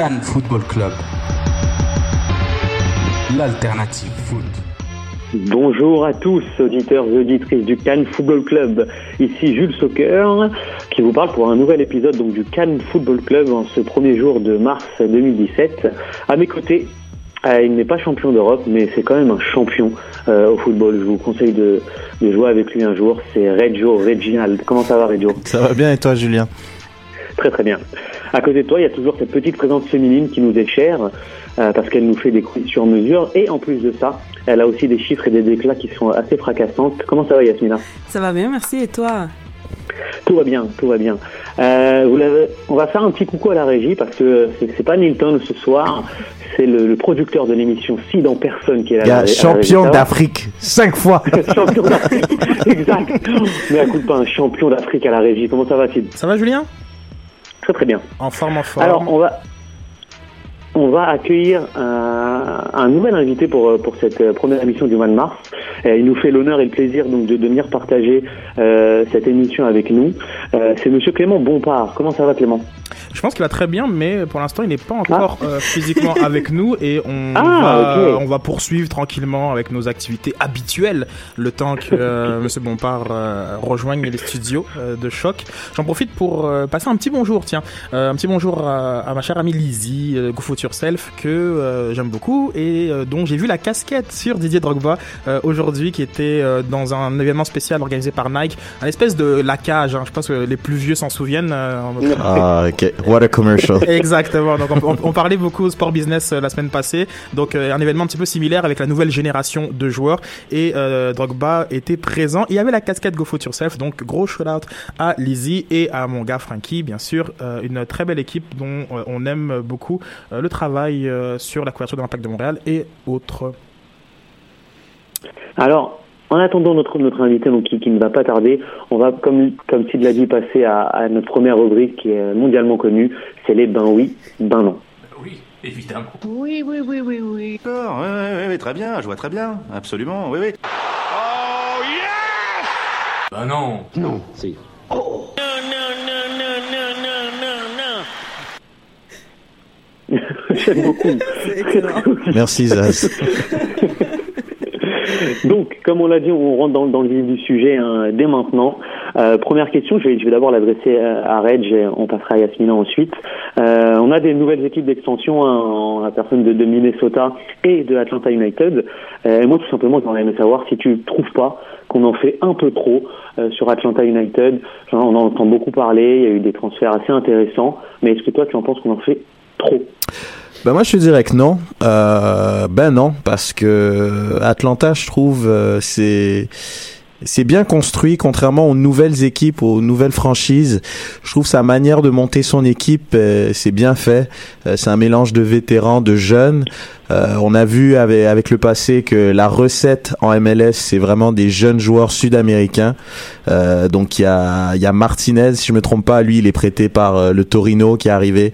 Cannes Football Club. L'alternative foot. Bonjour à tous, auditeurs et auditrices du Cannes Football Club. Ici Jules Soccer qui vous parle pour un nouvel épisode donc, du Cannes Football Club en ce premier jour de mars 2017. À mes côtés, euh, il n'est pas champion d'Europe, mais c'est quand même un champion euh, au football. Je vous conseille de, de jouer avec lui un jour. C'est Reggio Reginald. Comment ça va, Reggio? Ça va bien et toi, Julien? Très très bien. À côté de toi, il y a toujours cette petite présence féminine qui nous est chère euh, parce qu'elle nous fait des quiz sur mesure et en plus de ça, elle a aussi des chiffres et des déclats qui sont assez fracassantes. Comment ça va, Yasmina? Ça va bien, merci. Et toi? Tout va bien, tout va bien. Euh, vous l'avez- on va faire un petit coucou à la régie parce que c'est pas Nilton ce soir, c'est le, le producteur de l'émission Sid en personne qui est là. Gars, champion d'Afrique, cinq fois. champion d'Afrique, exact. Mais écoute pas un champion d'Afrique à la régie. Comment ça va, Sid Ça va, Julien? Très très bien. En forme, en forme. Alors, on va, on va accueillir un, un nouvel invité pour, pour cette euh, première émission du mois de mars. Euh, il nous fait l'honneur et le plaisir donc de, de venir partager euh, cette émission avec nous. Euh, C'est Monsieur Clément Bompard. Comment ça va, Clément? Je pense qu'il va très bien, mais pour l'instant, il n'est pas encore euh, physiquement avec nous et on, Ah, va, on va poursuivre tranquillement avec nos activités habituelles le temps que euh, Monsieur Bompard euh, rejoigne les studios euh, de choc. J'en profite pour euh, passer un petit bonjour, tiens, Euh, un petit bonjour à, à ma chère amie Lizzie, euh, Go Yourself, que euh, j'aime beaucoup et euh, dont j'ai vu la casquette sur Didier Drogba euh, aujourd'hui, qui était euh, dans un événement spécial organisé par Nike, un espèce de la cage. hein. je pense que les plus vieux s'en souviennent. euh, Ah, ok. What a commercial. Exactement. Donc on, on- on parlait beaucoup sport business la semaine passée. Donc un événement un petit peu similaire avec la nouvelle génération de joueurs et Drogba était présent. Il y avait la casquette Go Foot Yourself. Donc gros shout out à Lizzie et à mon gars Frankie, bien sûr, une très belle équipe dont on aime beaucoup le travail euh, sur la couverture de l'Impact de Montréal et autres. Alors, en attendant notre, notre invité donc, qui, qui ne va pas tarder, on va, comme, comme Sid l'a dit, passer à, à notre première rubrique qui est mondialement connue. C'est les ben oui, ben non. Oui, évidemment. Oui, oui, oui, oui, oui. D'accord, oui, oui, oui, très bien, je vois très bien, absolument, oui, oui. Oh, yes Bah non. Non, si. Oh Non, non, non, non, non, non, non. J'aime beaucoup. Merci, Zaz. Donc, comme on l'a dit, on rentre dans, dans le vif du sujet hein, dès maintenant. Euh, première question, je vais, je vais d'abord l'adresser à Reg, et on passera à Yasmina ensuite. Euh, on a des nouvelles équipes d'extension hein, en la personne de, de Minnesota et de Atlanta United. Euh, et moi, tout simplement, j'aurais aimé savoir si tu trouves pas qu'on en fait un peu trop euh, sur Atlanta United. Genre, on en entend beaucoup parler, il y a eu des transferts assez intéressants, mais est-ce que toi, tu en penses qu'on en fait trop? Ben moi je te dirais que non. Euh, ben non parce que Atlanta je trouve euh, c'est c'est bien construit contrairement aux nouvelles équipes aux nouvelles franchises. Je trouve sa manière de monter son équipe euh, c'est bien fait. Euh, c'est un mélange de vétérans, de jeunes. Euh, on a vu avec, avec le passé que la recette en MLS, c'est vraiment des jeunes joueurs sud-américains. Euh, donc il y a, y a Martinez, si je me trompe pas, lui il est prêté par euh, le Torino qui est arrivé,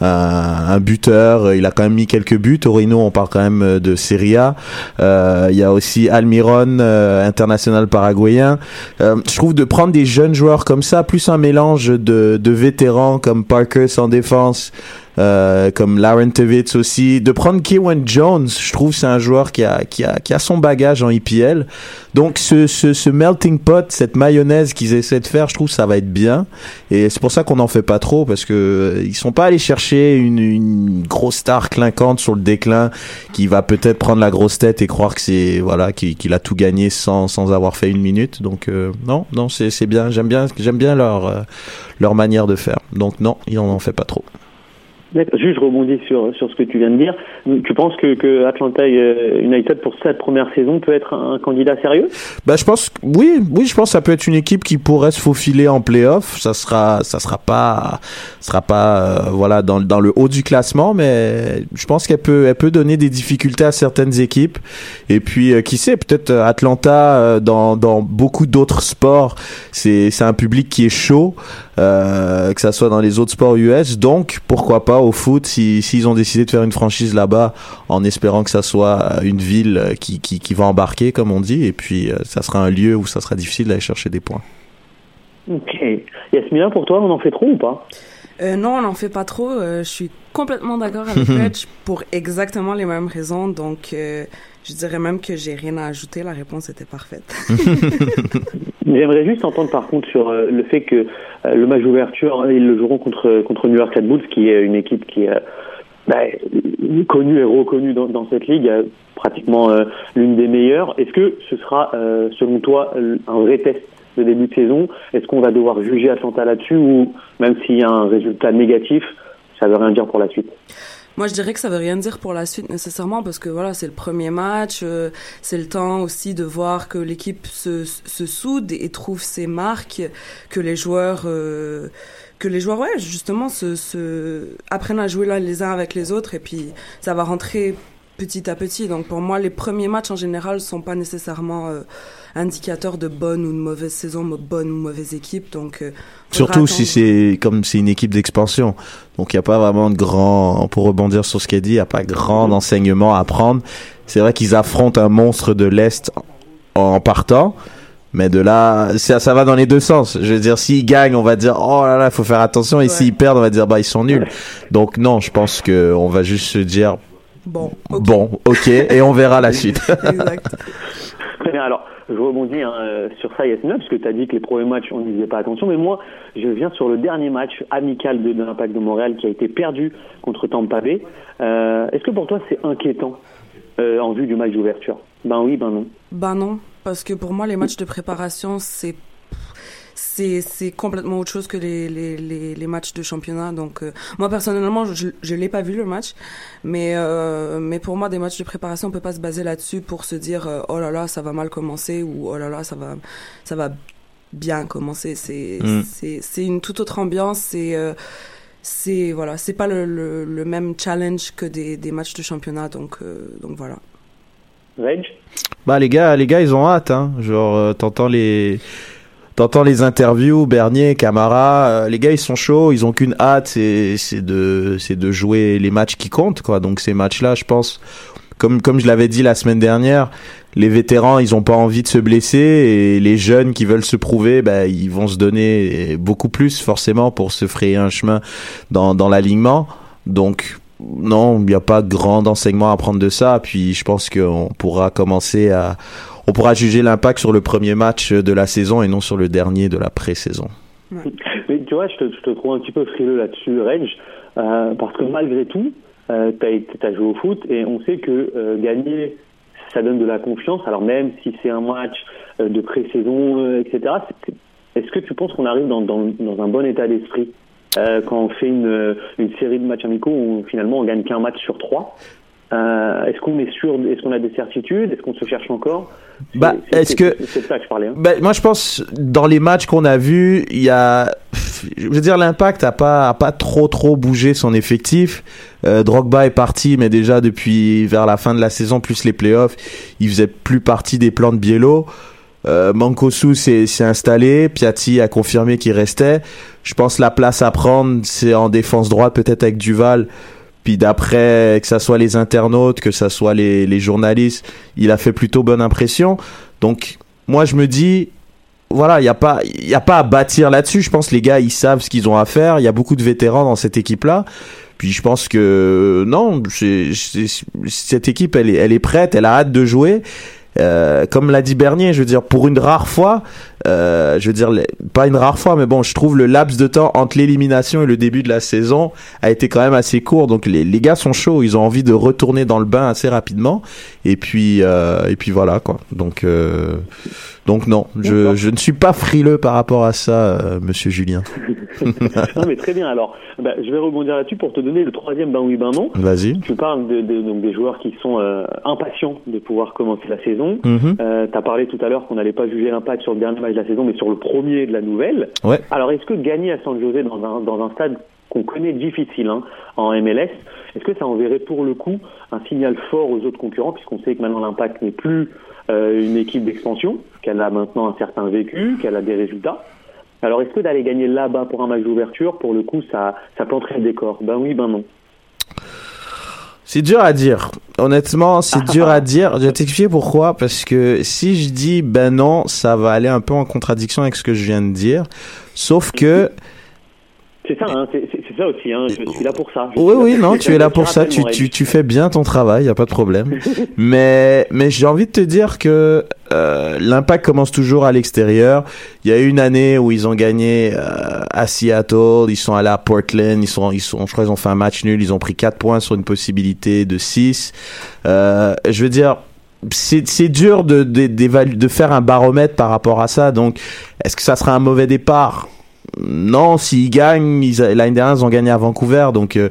un, un buteur. Il a quand même mis quelques buts. Torino, on parle quand même euh, de Serie A. Euh, il y a aussi Almiron, euh, international paraguayen. Euh, je trouve de prendre des jeunes joueurs comme ça, plus un mélange de, de vétérans comme Parker en défense. Euh, comme Lauren Tevitz aussi, de prendre Kewan Jones, je trouve c'est un joueur qui a, qui a, qui a son bagage en IPL. Donc ce, ce, ce melting pot, cette mayonnaise qu'ils essaient de faire, je trouve ça va être bien. Et c'est pour ça qu'on n'en fait pas trop parce que euh, ils sont pas allés chercher une, une grosse star clinquante sur le déclin qui va peut-être prendre la grosse tête et croire que c'est voilà qu'il qu'il a tout gagné sans, sans avoir fait une minute. Donc euh, non, non c'est bien. J'aime bien j'aime bien leur euh, leur manière de faire. Donc non, ils en ont fait pas trop. Juste, je rebondis sur, sur ce que tu viens de dire. Tu penses que, que Atlanta euh, United, pour cette première saison, peut être un candidat sérieux? Bah, je pense, oui, oui, je pense que ça peut être une équipe qui pourrait se faufiler en playoff. Ça sera, ça sera pas, sera pas, euh, voilà, dans, dans le haut du classement, mais je pense qu'elle peut, elle peut donner des difficultés à certaines équipes. Et puis, euh, qui sait, peut-être euh, Atlanta, euh, dans, dans beaucoup d'autres sports, c'est un public qui est chaud, euh, que ça soit dans les autres sports US. Donc, pourquoi pas au foot, si, s'ils ont décidé de faire une franchise là-bas, en espérant que ça soit une ville euh, qui, qui, va embarquer, comme on dit, et puis euh, ça sera un lieu où ça sera difficile d'aller chercher des points. Ok. Yasmina, pour toi, on en fait trop ou pas? Euh, non, on n'en fait pas trop. Euh, je suis complètement d'accord avec Reg pour exactement les mêmes raisons. Donc, euh, je dirais même que j'ai rien à ajouter. La réponse était parfaite. J'aimerais juste entendre par contre sur euh, le fait que euh, le match d'ouverture, ils le joueront contre, contre New York Red Bulls, qui est une équipe qui est bah, connue et reconnue dans, dans cette ligue, euh, pratiquement euh, l'une des meilleures. Est-ce que ce sera, euh, selon toi, un vrai test de début de saison. Est-ce qu'on va devoir juger Atlanta là-dessus ou même s'il y a un résultat négatif, ça veut rien dire pour la suite? Moi, je dirais que ça veut rien dire pour la suite nécessairement parce que voilà, c'est le premier match, euh, c'est le temps aussi de voir que l'équipe se, se soude et trouve ses marques, que les joueurs, euh, que les joueurs, justement, se apprennent à jouer là les uns avec les autres et puis ça va rentrer petit à petit. Donc pour moi, les premiers matchs en général sont pas nécessairement euh, indicateurs de bonne ou de mauvaise saison, bonne ou mauvaise équipe. Donc euh, Surtout si c'est comme c'est une équipe d'expansion. Donc il n'y a pas vraiment de grand, pour rebondir sur ce qu'elle dit, il n'y a pas grand enseignement à prendre. C'est vrai qu'ils affrontent un monstre de l'Est en partant. Mais de là, ça, ça va dans les deux sens. Je veux dire, s'ils gagnent, on va dire, oh là là, il faut faire attention. Et Ouais. s'ils perdent, on va dire, bah, ils sont nuls. Donc non, je pense que on va juste se dire, Bon, ok. bon, ok, et on verra la suite. exact. Très bien, alors je rebondis hein, euh, sur ça Yasmina, parce que tu as dit que les premiers matchs on n'y faisait pas attention, mais moi je viens sur le dernier match amical de, de l'Impact de Montréal qui a été perdu contre Tampa Bay. Euh, Est-ce que pour toi c'est inquiétant euh, en vue du match d'ouverture? Ben oui, ben non. Bah non, parce que pour moi, les matchs de préparation, c'est c'est c'est complètement autre chose que les les les, les matchs de championnat. Donc euh, moi personnellement, je je l'ai pas vu le match, mais euh, mais pour moi, des matchs de préparation, on peut pas se baser là-dessus pour se dire euh, oh là là, ça va mal commencer ou oh là là, ça va ça va bien commencer. C'est Mm. c'est c'est une toute autre ambiance. C'est euh, c'est voilà, c'est pas le, le le même challenge que des des matchs de championnat. Donc euh, donc voilà. Reg? Bah les gars, les gars, ils ont hâte, hein. Genre, euh, t'entends les, t'entends les interviews, Bernier, Camara, euh, les gars, ils sont chauds, ils ont qu'une hâte, c'est, de, c'est de jouer les matchs qui comptent, quoi. Donc ces matchs-là, je pense, comme, comme je l'avais dit la semaine dernière, les vétérans, ils ont pas envie de se blesser et les jeunes qui veulent se prouver, bah, ils vont se donner beaucoup plus forcément pour se frayer un chemin dans, dans l'alignement. Donc non, il n'y a pas grand enseignement à prendre de ça. Puis je pense qu'on pourra commencer à, on pourra juger l'impact sur le premier match de la saison et non sur le dernier de la pré-saison. Mais tu vois, je te, je te trouve un petit peu frileux là-dessus, Reg, euh, parce que malgré tout, euh, tu as, joué au foot et on sait que euh, gagner, ça donne de la confiance. Alors même si c'est un match euh, de pré-saison, etc., est-ce que tu penses qu'on arrive dans, un bon état d'esprit quand on fait une, une série de matchs amicaux où finalement on gagne qu'un match sur trois? Euh, Est-ce qu'on est sûr, est-ce qu'on a des certitudes? Est-ce qu'on se cherche encore? C'est- Bah, est-ce que- C'est de ça que je parlais. Hein. Ben, moi, je pense, dans les matchs qu'on a vus, il y a, je veux dire, l'impact a pas, a pas trop, trop bougé son effectif. Euh, Drogba est parti, mais déjà depuis vers la fin de la saison, plus les playoffs, il faisait plus partie des plans de Biello. Euh, Mankosu s'est s'est installé, Piatti a confirmé qu'il restait. Je pense la place à prendre, c'est en défense droite, peut-être avec Duval. Puis d'après, que ça soit les internautes, que ça soit les, les journalistes, il a fait plutôt bonne impression. Donc, moi, je me dis, voilà, il a pas, y a pas à bâtir là-dessus. Je pense que les gars, ils savent ce qu'ils ont à faire. Il y a beaucoup de vétérans dans cette équipe-là. Puis je pense que non, cette équipe, elle est, elle est prête, elle a hâte de jouer. Euh, comme l'a dit Bernier, je veux dire, pour une rare fois, euh, je veux dire, pas une rare fois, mais bon, je trouve le laps de temps entre l'élimination et le début de la saison a été quand même assez court. Donc les, les gars sont chauds, ils ont envie de retourner dans le bain assez rapidement. Et puis, euh, et puis voilà quoi. Donc, euh, Donc non, je, je ne suis pas frileux par rapport à ça, euh, Monsieur Julien. non mais très bien. Alors, bah, je vais rebondir là-dessus pour te donner le troisième ben oui ben non. Vas-y. Tu parles de, de- donc des joueurs qui sont euh, impatients de pouvoir commencer la saison. Mhm. Euh, tu as parlé tout à l'heure qu'on n'allait pas juger l'impact sur le dernier match de la saison, mais sur le premier de la nouvelle. Ouais. Alors, est-ce que gagner à San José dans un, dans un stade qu'on connaît difficile hein, en MLS, est-ce que ça enverrait pour le coup un signal fort aux autres concurrents, puisqu'on sait que maintenant l'impact n'est plus une équipe d'expansion, qu'elle a maintenant un certain vécu, qu'elle a des résultats alors, est-ce que d'aller gagner là-bas pour un match d'ouverture, pour le coup, ça, ça planterait le décor? Ben oui, ben non. C'est dur à dire. Honnêtement, c'est dur à dire. Je vais t'expliquer pourquoi. Parce que si je dis ben non, ça va aller un peu en contradiction avec ce que je viens de dire. Sauf que, C'est ça, hein, c'est ça aussi. Hein, je suis là pour ça. Je oui, oui, non, tu es là pour ça. Tu, tu, tu fais bien ton travail, y a pas de problème. mais, mais j'ai envie de te dire que euh, l'impact commence toujours à l'extérieur. Il y a eu une année où ils ont gagné euh, à Seattle, ils sont allés à Portland, ils sont, ils sont, je crois, ils ont fait un match nul, ils ont pris 4 points sur une possibilité de 6. Euh, je veux dire, c'est c'est dur de, de, de faire un baromètre par rapport à ça. Donc, est-ce que ça sera un mauvais départ? Non, s'ils gagnent, l'année dernière, ils ont gagné à Vancouver. Donc, euh,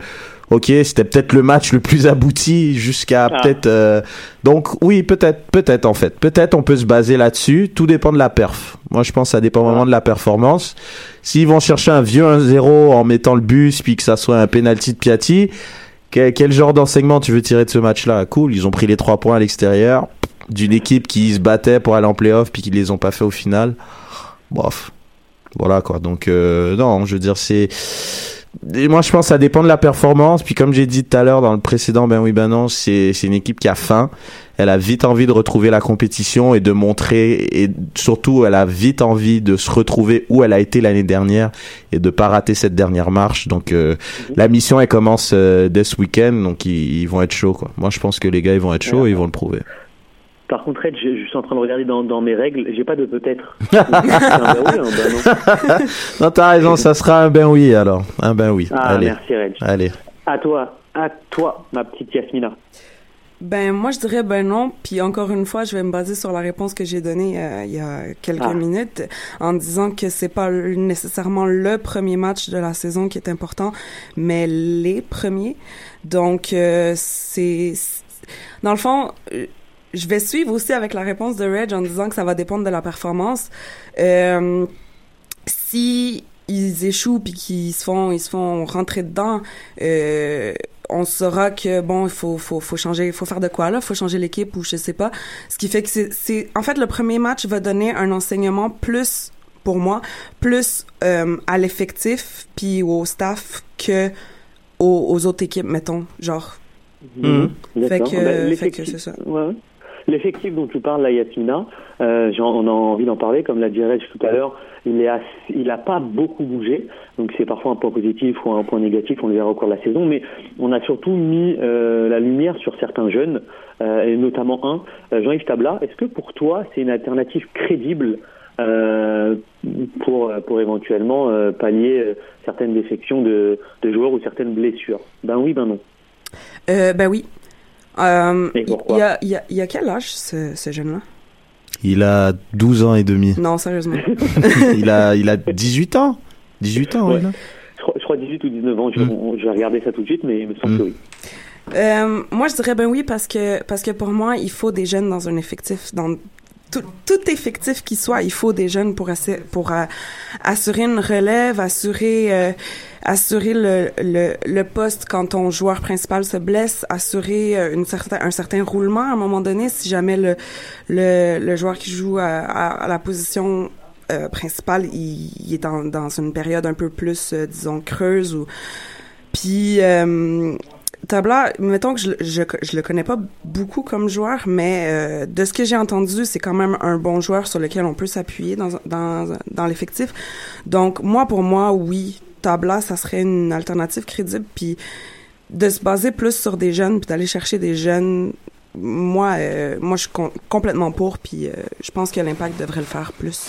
ok, c'était peut-être le match le plus abouti jusqu'à Ah. peut-être... euh, donc, oui, peut-être, peut-être en fait. Peut-être on peut se baser là-dessus. Tout dépend de la perf. Moi, je pense que ça dépend vraiment de la performance. S'ils vont chercher un vieux 1-0 en mettant le bus, puis que ça soit un penalty de Piatti, quel, quel genre d'enseignement tu veux tirer de ce match-là? Cool, ils ont pris les trois points à l'extérieur d'une équipe qui se battait pour aller en playoff puis qui les ont pas fait au final. Bof. Voilà quoi. Donc euh, non, je veux dire c'est moi je pense que ça dépend de la performance puis comme j'ai dit tout à l'heure dans le précédent ben oui ben non, c'est c'est une équipe qui a faim. Elle a vite envie de retrouver la compétition et de montrer et surtout elle a vite envie de se retrouver où elle a été l'année dernière et de pas rater cette dernière marche. Donc euh, la mission elle commence euh, dès ce week-end donc ils, ils vont être chauds quoi. Moi je pense que les gars ils vont être chauds et ils vont le prouver. Par contre, Red, je, je suis en train de regarder dans, dans mes règles, j'ai pas de peut-être. C'est un ben oui, un ben non. Non, t'as raison, ça sera un ben oui alors. Un ben oui. Ah, Allez. merci, Red. Allez. À toi, à toi, ma petite Yasmina. Ben moi je dirais ben non, puis encore une fois je vais me baser sur la réponse que j'ai donnée euh, il y a quelques Ah. minutes en disant que c'est pas nécessairement le premier match de la saison qui est important, mais les premiers. Donc euh, c'est c'est- dans le fond euh, je vais suivre aussi avec la réponse de Reg en disant que ça va dépendre de la performance. Euh, si ils échouent puis qu'ils se font ils se font rentrer dedans euh, on saura que bon il faut faut faut changer il faut faire de quoi là? Faut changer l'équipe ou je sais pas ce qui fait que c'est c'est en fait le premier match va donner un enseignement plus pour moi plus euh, à l'effectif puis au staff que aux, aux autres équipes mettons genre Mhm. fait que, Ben, fait que c'est ça Ouais, ouais. L'effectif dont tu parles, la Yasmina, euh, on a envie d'en parler, comme l'a dit Reg tout à l'heure, il est assez- il a pas beaucoup bougé, donc c'est parfois un point positif ou un point négatif, on le verra au cours de la saison, mais on a surtout mis euh, la lumière sur certains jeunes, euh, et notamment un, euh, Jean-Yves Tabla. Est-ce que pour toi, c'est une alternative crédible pour, pour éventuellement pallier certaines défections de, joueurs ou certaines blessures? Ben oui, ben non. ben oui euh, Et pourquoi il y a il y a il y a quel âge ce, ce jeune là Il a 12 ans et demi. non sérieusement il a il a 18 ans. 18 ans, Ouais. Je crois, je crois 18 ou 19 ans, je, Mm. on- je vais regarder ça tout de suite, mais il me semble Mm. que oui. Euh, moi, je dirais ben oui parce que parce que pour moi, il faut des jeunes dans un effectif, dans tout, tout effectif qui soit, il faut des jeunes pour assurer, pour euh, assurer une relève, assurer euh, assurer le, le, le poste quand ton joueur principal se blesse, assurer euh, une certain un certain roulement à un moment donné si jamais le le, le joueur qui joue à, à, à la position euh, principale, il, il est dans, dans une période un peu plus, euh, disons, creuse ou puis euh, Tabla, mettons que je, je, je le connais pas beaucoup comme joueur, mais euh, de ce que j'ai entendu, c'est quand même un bon joueur sur lequel on peut s'appuyer dans, dans, dans l'effectif. Donc, moi, pour moi, oui, Tabla, ça serait une alternative crédible. Puis de se baser plus sur des jeunes, puis d'aller chercher des jeunes, moi, euh, moi, je suis com- complètement pour, puis euh, je pense que l'impact devrait le faire plus.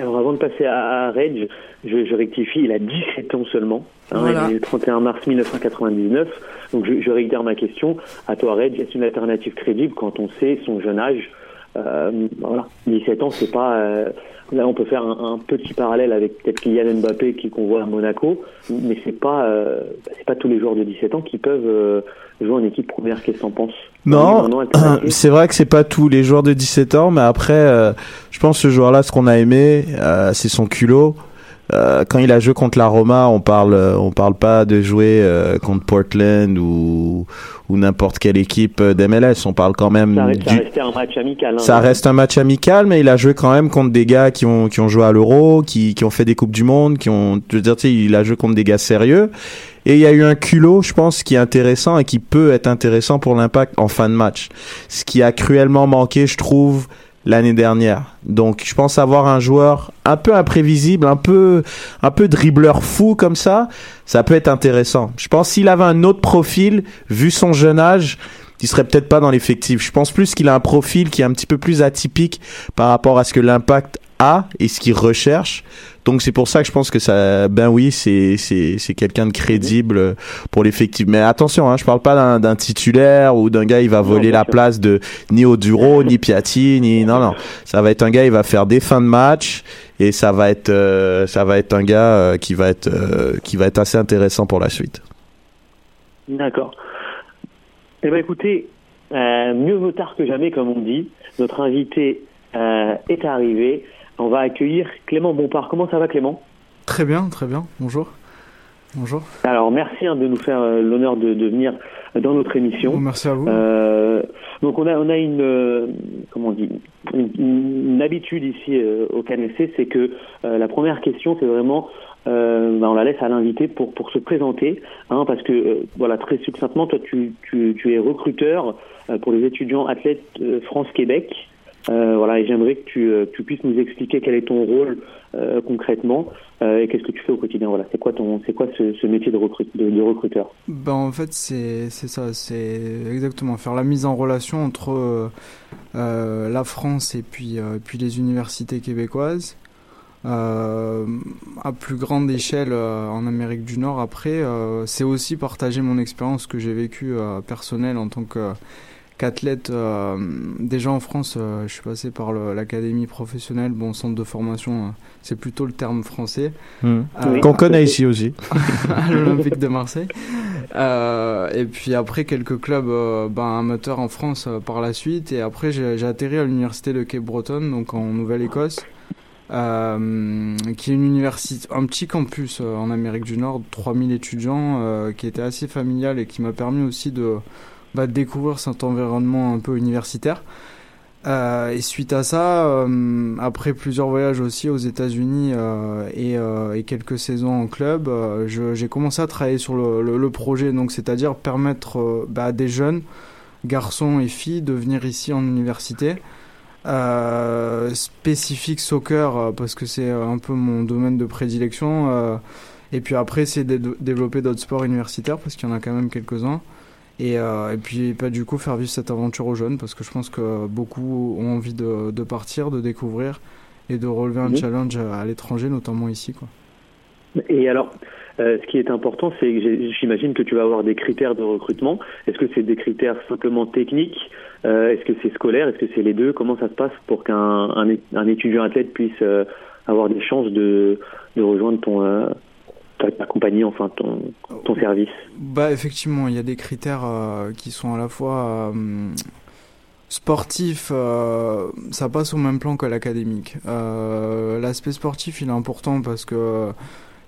Alors avant de passer à, à Reg, je, je rectifie, il a 17 ans seulement. Hein, Voilà. Il est le 31 mars 1999. Donc je, je réitère ma question. À toi Reg, est-ce une alternative crédible quand on sait son jeune âge euh, voilà, 17 ans, c'est pas. euh, là, on peut faire un, un petit parallèle avec peut-être Kylian Mbappé qui qu'on voit à Monaco, mais c'est pas, euh, c'est pas tous les joueurs de 17 ans qui peuvent jouer en équipe première. Qu'est-ce que t'en penses? Non, c'est vrai que c'est pas tous les joueurs de 17 ans, mais après, je pense que ce joueur-là, ce qu'on a aimé, c'est son culot. Euh, quand il a joué contre la Roma, on parle, euh, on parle pas de jouer euh, contre Portland ou ou n'importe quelle équipe euh, d'MLS. On parle quand même Ça, reste- ça du, restait un match amical. hein. ça reste un match amical, mais il a joué quand même contre des gars qui ont qui ont joué à l'Euro, qui qui ont fait des coupes du monde, qui ont, je veux dire, tu sais, il a joué contre des gars sérieux. Et il y a eu un culot, je pense, qui est intéressant et qui peut être intéressant pour l'impact en fin de match. Ce qui a cruellement manqué, je trouve, l'année dernière. Donc, je pense avoir un joueur un peu imprévisible, un peu, un peu dribbleur fou comme ça, ça peut être intéressant. Je pense s'il avait un autre profil, vu son jeune âge, il serait peut-être pas dans l'effectif. Je pense plus qu'il a un profil qui est un petit peu plus atypique par rapport à ce que l'impact a et ce qu'il recherche. Donc c'est pour ça que je pense que ça, ben oui, c'est c'est c'est quelqu'un de crédible pour l'effectif. Mais attention, hein, je parle pas d'un titulaire ou d'un gars il va voler bien la sûr. place de ni Oduro, ni Piatti, ni non non. Ça va être un gars, il va faire des fins de match et ça va être euh, ça va être un gars euh, qui va être euh, qui va être assez intéressant pour la suite. D'accord. Eh ben écoutez, mieux vaut tard que jamais, comme on dit. Notre invité est arrivé. On va accueillir Clément Bompard. Comment ça va, Clément? Très bien, très bien. Bonjour. Bonjour. Alors, merci hein, de nous faire euh, l'honneur de, de venir dans notre émission. Bon, merci à vous. Euh, donc on a on a une euh, comment on dit une, une habitude ici au KNFC, c'est que la première question c'est vraiment bah, on la laisse à l'invité pour pour se présenter, hein, parce que voilà très succinctement toi tu tu, tu es recruteur pour les étudiants athlètes France Québec. Euh, voilà, j'aimerais que tu, euh, puisses nous expliquer quel est ton rôle euh, concrètement euh, et qu'est-ce que tu fais au quotidien. Voilà, c'est quoi ton, c'est quoi ce, métier de, recrut- de, de recruteur? Ben, en fait, c'est ça, c'est exactement faire la mise en relation entre euh, euh, la France et puis, euh, puis les universités québécoises. Euh, à plus grande échelle euh, en Amérique du Nord, après, euh, c'est aussi partager mon expérience que j'ai vécue euh, personnelle en tant que qu'athlète. euh, déjà en France, euh, je suis passé par l'académie professionnelle, bon, centre de formation, euh, c'est plutôt le terme français. Euh, Oui. Qu'on connaît ici aussi. à l'Olympique de Marseille. Euh, et puis après quelques clubs euh, ben, amateurs en France euh, par la suite. Et après j'ai j'ai atterri à l'université de Cape Breton, donc en Nouvelle-Écosse, euh, qui est une université, un petit campus euh, en Amérique du Nord, 3000 étudiants, euh, qui était assez familial et qui m'a permis aussi de, de découvrir cet environnement un peu universitaire. Euh, et suite à ça, euh, après plusieurs voyages aussi aux États-Unis euh, et, quelques saisons en club, j'ai commencé à travailler sur le, projet, donc c'est-à-dire permettre bah, à des jeunes garçons et filles de venir ici en université. Spécifique soccer parce que c'est un peu mon domaine de prédilection et puis après c'est de développer d'autres sports universitaires parce qu'il y en a quand même quelques-uns et, euh, et puis bah, du coup faire vivre cette aventure aux jeunes parce que je pense que beaucoup ont envie de, de partir, de découvrir et de relever un Mhm. challenge à, à l'étranger, notamment ici. Quoi. Et alors, euh, ce qui est important, c'est que j'imagine que tu vas avoir des critères de recrutement. Est-ce que c'est des critères simplement techniques? Euh, Est-ce que c'est scolaire? Est-ce que c'est les deux? Comment ça se passe pour qu'un un, étudiant athlète puisse avoir des chances de, de rejoindre ton ta, compagnie, enfin ton, ton service Bah effectivement, il y a des critères euh, qui sont à la fois euh, sportifs, euh, ça passe au même plan que l'académique. L'aspect sportif, il est important parce que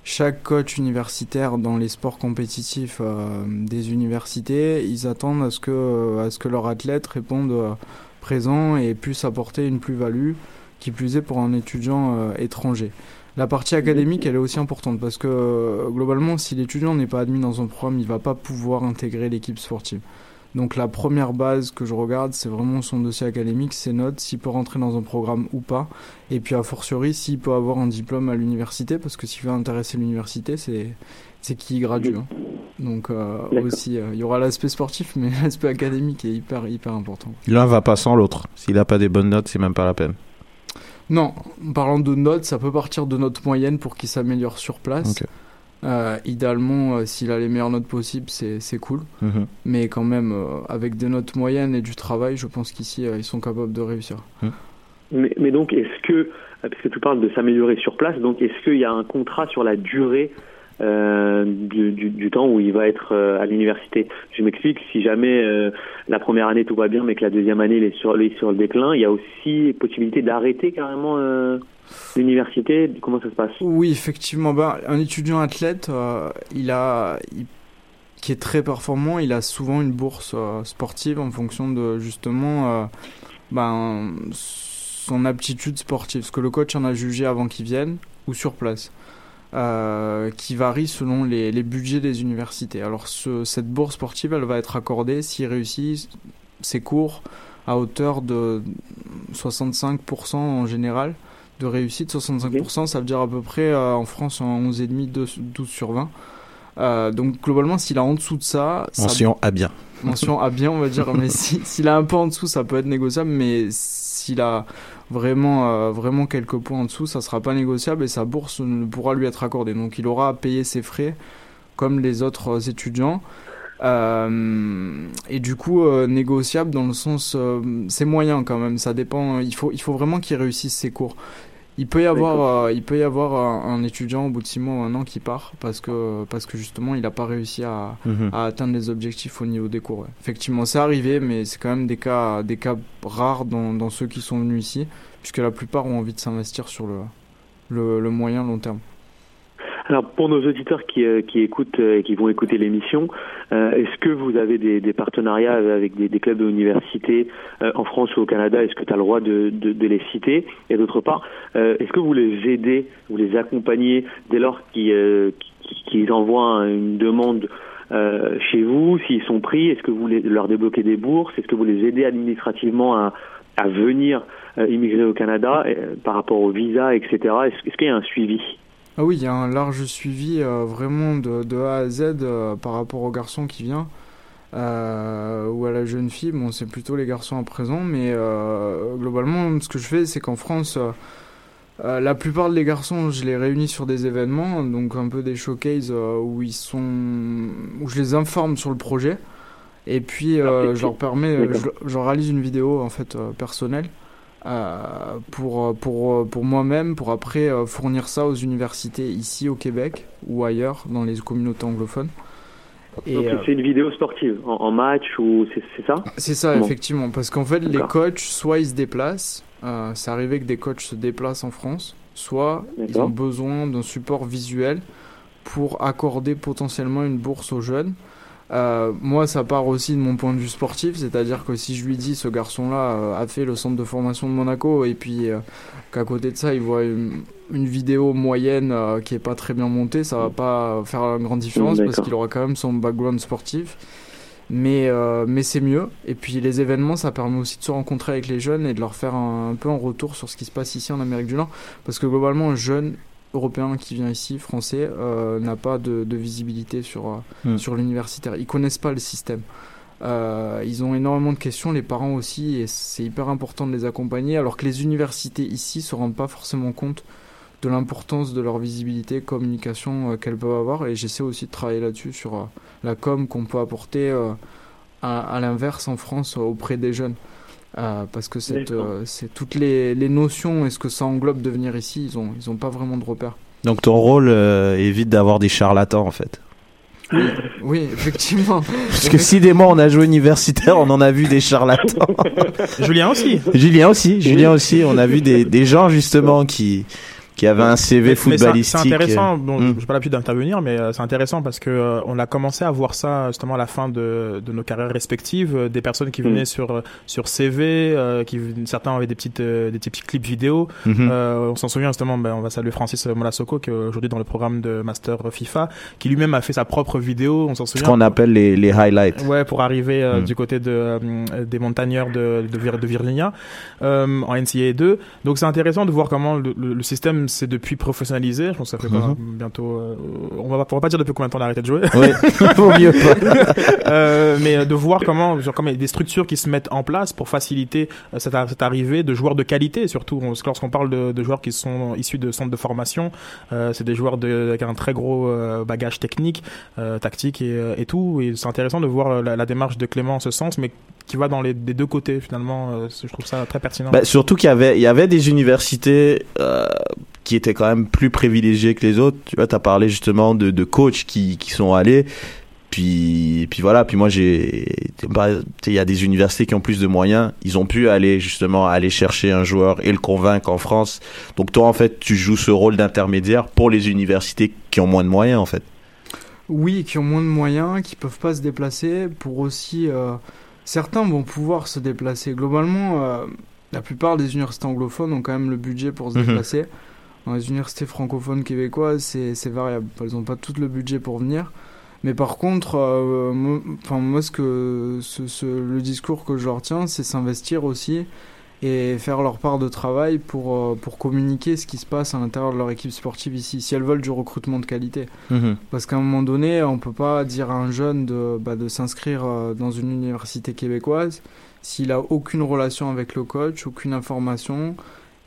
chaque coach universitaire dans les sports compétitifs des universités, ils attendent à ce que à ce que leur athlète réponde présent et puisse apporter une plus-value, qui plus est pour un étudiant étranger. La partie académique, elle est aussi importante parce que euh, globalement, si l'étudiant n'est pas admis dans un programme, il va pas pouvoir intégrer l'équipe sportive. Donc la première base que je regarde, c'est vraiment son dossier académique, ses notes, s'il peut rentrer dans un programme ou pas. Et puis a fortiori, s'il peut avoir un diplôme à l'université, parce que s'il veut intéresser l'université, c'est c'est qui gradue. hein. Donc euh, aussi, euh, il y aura l'aspect sportif, mais l'aspect académique est hyper hyper important. L'un va pas sans l'autre. S'il a pas des bonnes notes, c'est même pas la peine. Non, en parlant de notes, ça peut partir de notes moyennes pour qu'il s'améliore sur place. Euh, idéalement, euh, s'il a les meilleures notes possibles, c'est c'est cool. Mhm. Mais quand même, euh, avec des notes moyennes et du travail, je pense qu'ici, euh, ils sont capables de réussir. Mais, mais donc, est-ce que, euh, puisque tu parles de s'améliorer sur place, donc est-ce qu'il y a un contrat sur la durée euh, du, temps où il va être euh, à l'université Je m'explique, si jamais euh, la première année tout va bien, mais que la deuxième année il est sur, le déclin, il y a aussi possibilité d'arrêter carrément l'université. Comment ça se passe? Oui, effectivement. Ben, un étudiant athlète, qui est très performant, il a souvent une bourse sportive en fonction de justement ben, son aptitude sportive, ce que le coach en a jugé avant qu'il vienne ou sur place. Euh, qui varie selon les, les budgets des universités. Alors ce- cette bourse sportive, elle va être accordée s'il réussit ses cours à hauteur de 65% en général de réussite. 65%, ça veut dire à peu près euh, en France en 11,5, 12 12 sur 20. Euh, donc globalement, s'il a en dessous de ça, ça- Mention à bien. Mention à bien, on va dire. Mais si- s'il a un peu en dessous, ça peut être négociable. Mais s'il a vraiment, euh, vraiment quelques points en dessous, ça sera pas négociable et sa bourse ne pourra lui être accordée. Donc il aura à payer ses frais comme les autres étudiants. Euh, et du coup, euh, négociable dans le sens, euh, c'est moyen quand même. Ça dépend. Il faut vraiment qu'il réussisse ses cours. Il peut y avoir, euh, il peut y avoir un, un étudiant au bout de six mois ou un an qui part parce que, parce que justement, il n'a pas réussi à, Mhm. à atteindre les objectifs au niveau des cours. ouais. Effectivement, c'est arrivé, mais c'est quand même des cas, des cas rares dans, dans ceux qui sont venus ici, puisque la plupart ont envie de s'investir sur le, le, le moyen long terme. Alors pour nos auditeurs qui, euh, qui écoutent euh, et qui vont écouter l'émission, euh, est-ce que vous avez des, partenariats avec des, des clubs euh, en France ou au Canada? Est-ce que tu as le droit de, de, les citer? Et d'autre part, euh, est-ce que vous les aidez, vous les accompagnez dès lors qu'ils euh, envoient une demande euh, chez vous, s'ils sont pris? Est-ce que vous les, leur débloquez des bourses? Est-ce que vous les aidez administrativement à, à venir euh, immigrer au Canada euh, par rapport au visa, etc. Est-ce est-ce qu'il y a un suivi? Ah oui, il y a un large suivi euh, vraiment de, de A à Z euh, par rapport au garçon qui vient euh, ou à la jeune fille. Bon, c'est plutôt les garçons à présent, mais globalement, ce que je fais, c'est qu'en France, la plupart des garçons, je les réunis sur des événements, donc un peu des showcases où ils sont, où je les informe sur le projet. Et puis, euh, je leur permets, je, je réalise une vidéo en fait personnelle euh, pour, pour, pour moi-même, pour après euh, fournir ça aux universités ici au Québec ou ailleurs dans les communautés anglophones. Et, Donc euh, c'est une vidéo sportive en, en match ou c'est c'est ça? C'est ça, Bon. effectivement, parce qu'en fait, les coachs, soit ils se déplacent, euh, c'est arrivé que des coachs se déplacent en France, soit ils ont besoin d'un support visuel pour accorder potentiellement une bourse aux jeunes. Euh, moi, ça part aussi de mon point de vue sportif, c'est-à-dire que si je lui dis ce garçon-là euh, a fait le centre de formation de Monaco et puis euh, qu'à côté de ça, il voit une, une vidéo moyenne euh, qui est pas très bien montée, ça va pas faire une grande différence parce qu'il aura quand même son background sportif. Mais, mais c'est mieux. Et puis les événements, ça permet aussi de se rencontrer avec les jeunes et de leur faire un, un peu un retour sur ce qui se passe ici en Amérique du Nord. Parce que globalement, un jeune européen qui vient ici, français, euh, n'a pas de, de visibilité sur, euh, Hmm. sur l'universitaire. Ils connaissent pas le système. Euh, ils ont énormément de questions, les parents aussi, et c'est hyper important de les accompagner, alors que les universités ici se rendent pas forcément compte de l'importance de leur visibilité, communication euh, qu'elles peuvent avoir, et j'essaie aussi de travailler là-dessus sur la com qu'on peut apporter à, à l'inverse en France auprès des jeunes. Euh, parce que euh, c'est toutes les, les notions et ce que ça englobe de venir ici, ils ont, ils ont pas vraiment de repères. Donc ton rôle euh, évite d'avoir des charlatans en fait. Oui, oui, effectivement. Parce que si des mois on a joué universitaire, on en a vu des charlatans. Julien aussi. Julien aussi, Julien aussi, on a vu des, des gens justement qui qui avaient un CV footballistique. C'est intéressant. Bon, Hmm. j'ai pas l'habitude d'intervenir, mais euh, c'est intéressant parce que euh, on a commencé à voir ça justement à la fin de, de nos carrières respectives, euh, des personnes qui venaient Hmm. sur euh, sur CV, euh, qui certains avaient des petites euh, des petits clips vidéo. Euh, on s'en souvient justement. Ben, on va saluer Francis Molasoko qui est aujourd'hui dans le programme de Master FIFA, qui lui-même a fait sa propre vidéo. On s'en Ce souvient. qu'on appelle les, les highlights. Ouais, pour arriver euh, Mm. du côté de, euh, des montagneurs de, de, de Virginia euh, en NCAA 2. Donc c'est intéressant de voir comment le, le- le système c'est depuis professionnalisé. Je pense que ça fait Mhm. bientôt. euh, on va pas- on va pas dire depuis combien de temps on a arrêté de jouer. Vaut mieux pas. Euh, mais euh, de voir comment, genre, comme il y a des structures qui se mettent en place pour faciliter euh, cette, cette arrivée de joueurs de qualité, surtout lorsqu'on parle de, de joueurs qui sont issus de centres de formation, c'est des joueurs de, avec un très gros bagage technique, tactique et, et tout. Et c'est intéressant de voir la, la démarche de Clément en ce sens, mais qui va dans les des deux côtés finalement. euh, je trouve ça très pertinent. Bah, surtout qu'il y avait, il y avait des universités euh, qui étaient quand même plus privilégiées que les autres. Tu vois, t'as parlé justement de, de coachs qui, qui sont allés. Puis, puis voilà. Puis moi, j'ai, bah, il y a des universités qui ont plus de moyens. Ils ont pu aller justement aller chercher un joueur et le convaincre en France. Donc toi, en fait, tu joues ce rôle d'intermédiaire pour les universités qui ont moins de moyens, en fait. Oui, qui ont moins de moyens, qui peuvent pas se déplacer. Pour aussi, euh, certains vont pouvoir se déplacer. Globalement, euh, la plupart des universités anglophones ont quand même le budget pour se Mhm. déplacer. Dans les universités francophones québécoises, c'est variable. Elles n'ont pas tout le budget pour venir. Mais par contre, euh, moi, ce que ce, ce- le discours que je retiens, c'est s'investir aussi et faire leur part de travail pour, euh, pour communiquer ce qui se passe à l'intérieur de leur équipe sportive ici, si elles veulent du recrutement de qualité. Parce qu'à un moment donné, on peut pas dire à un jeune de, bah, de s'inscrire euh, dans une université québécoise s'il a aucune relation avec le coach, aucune information,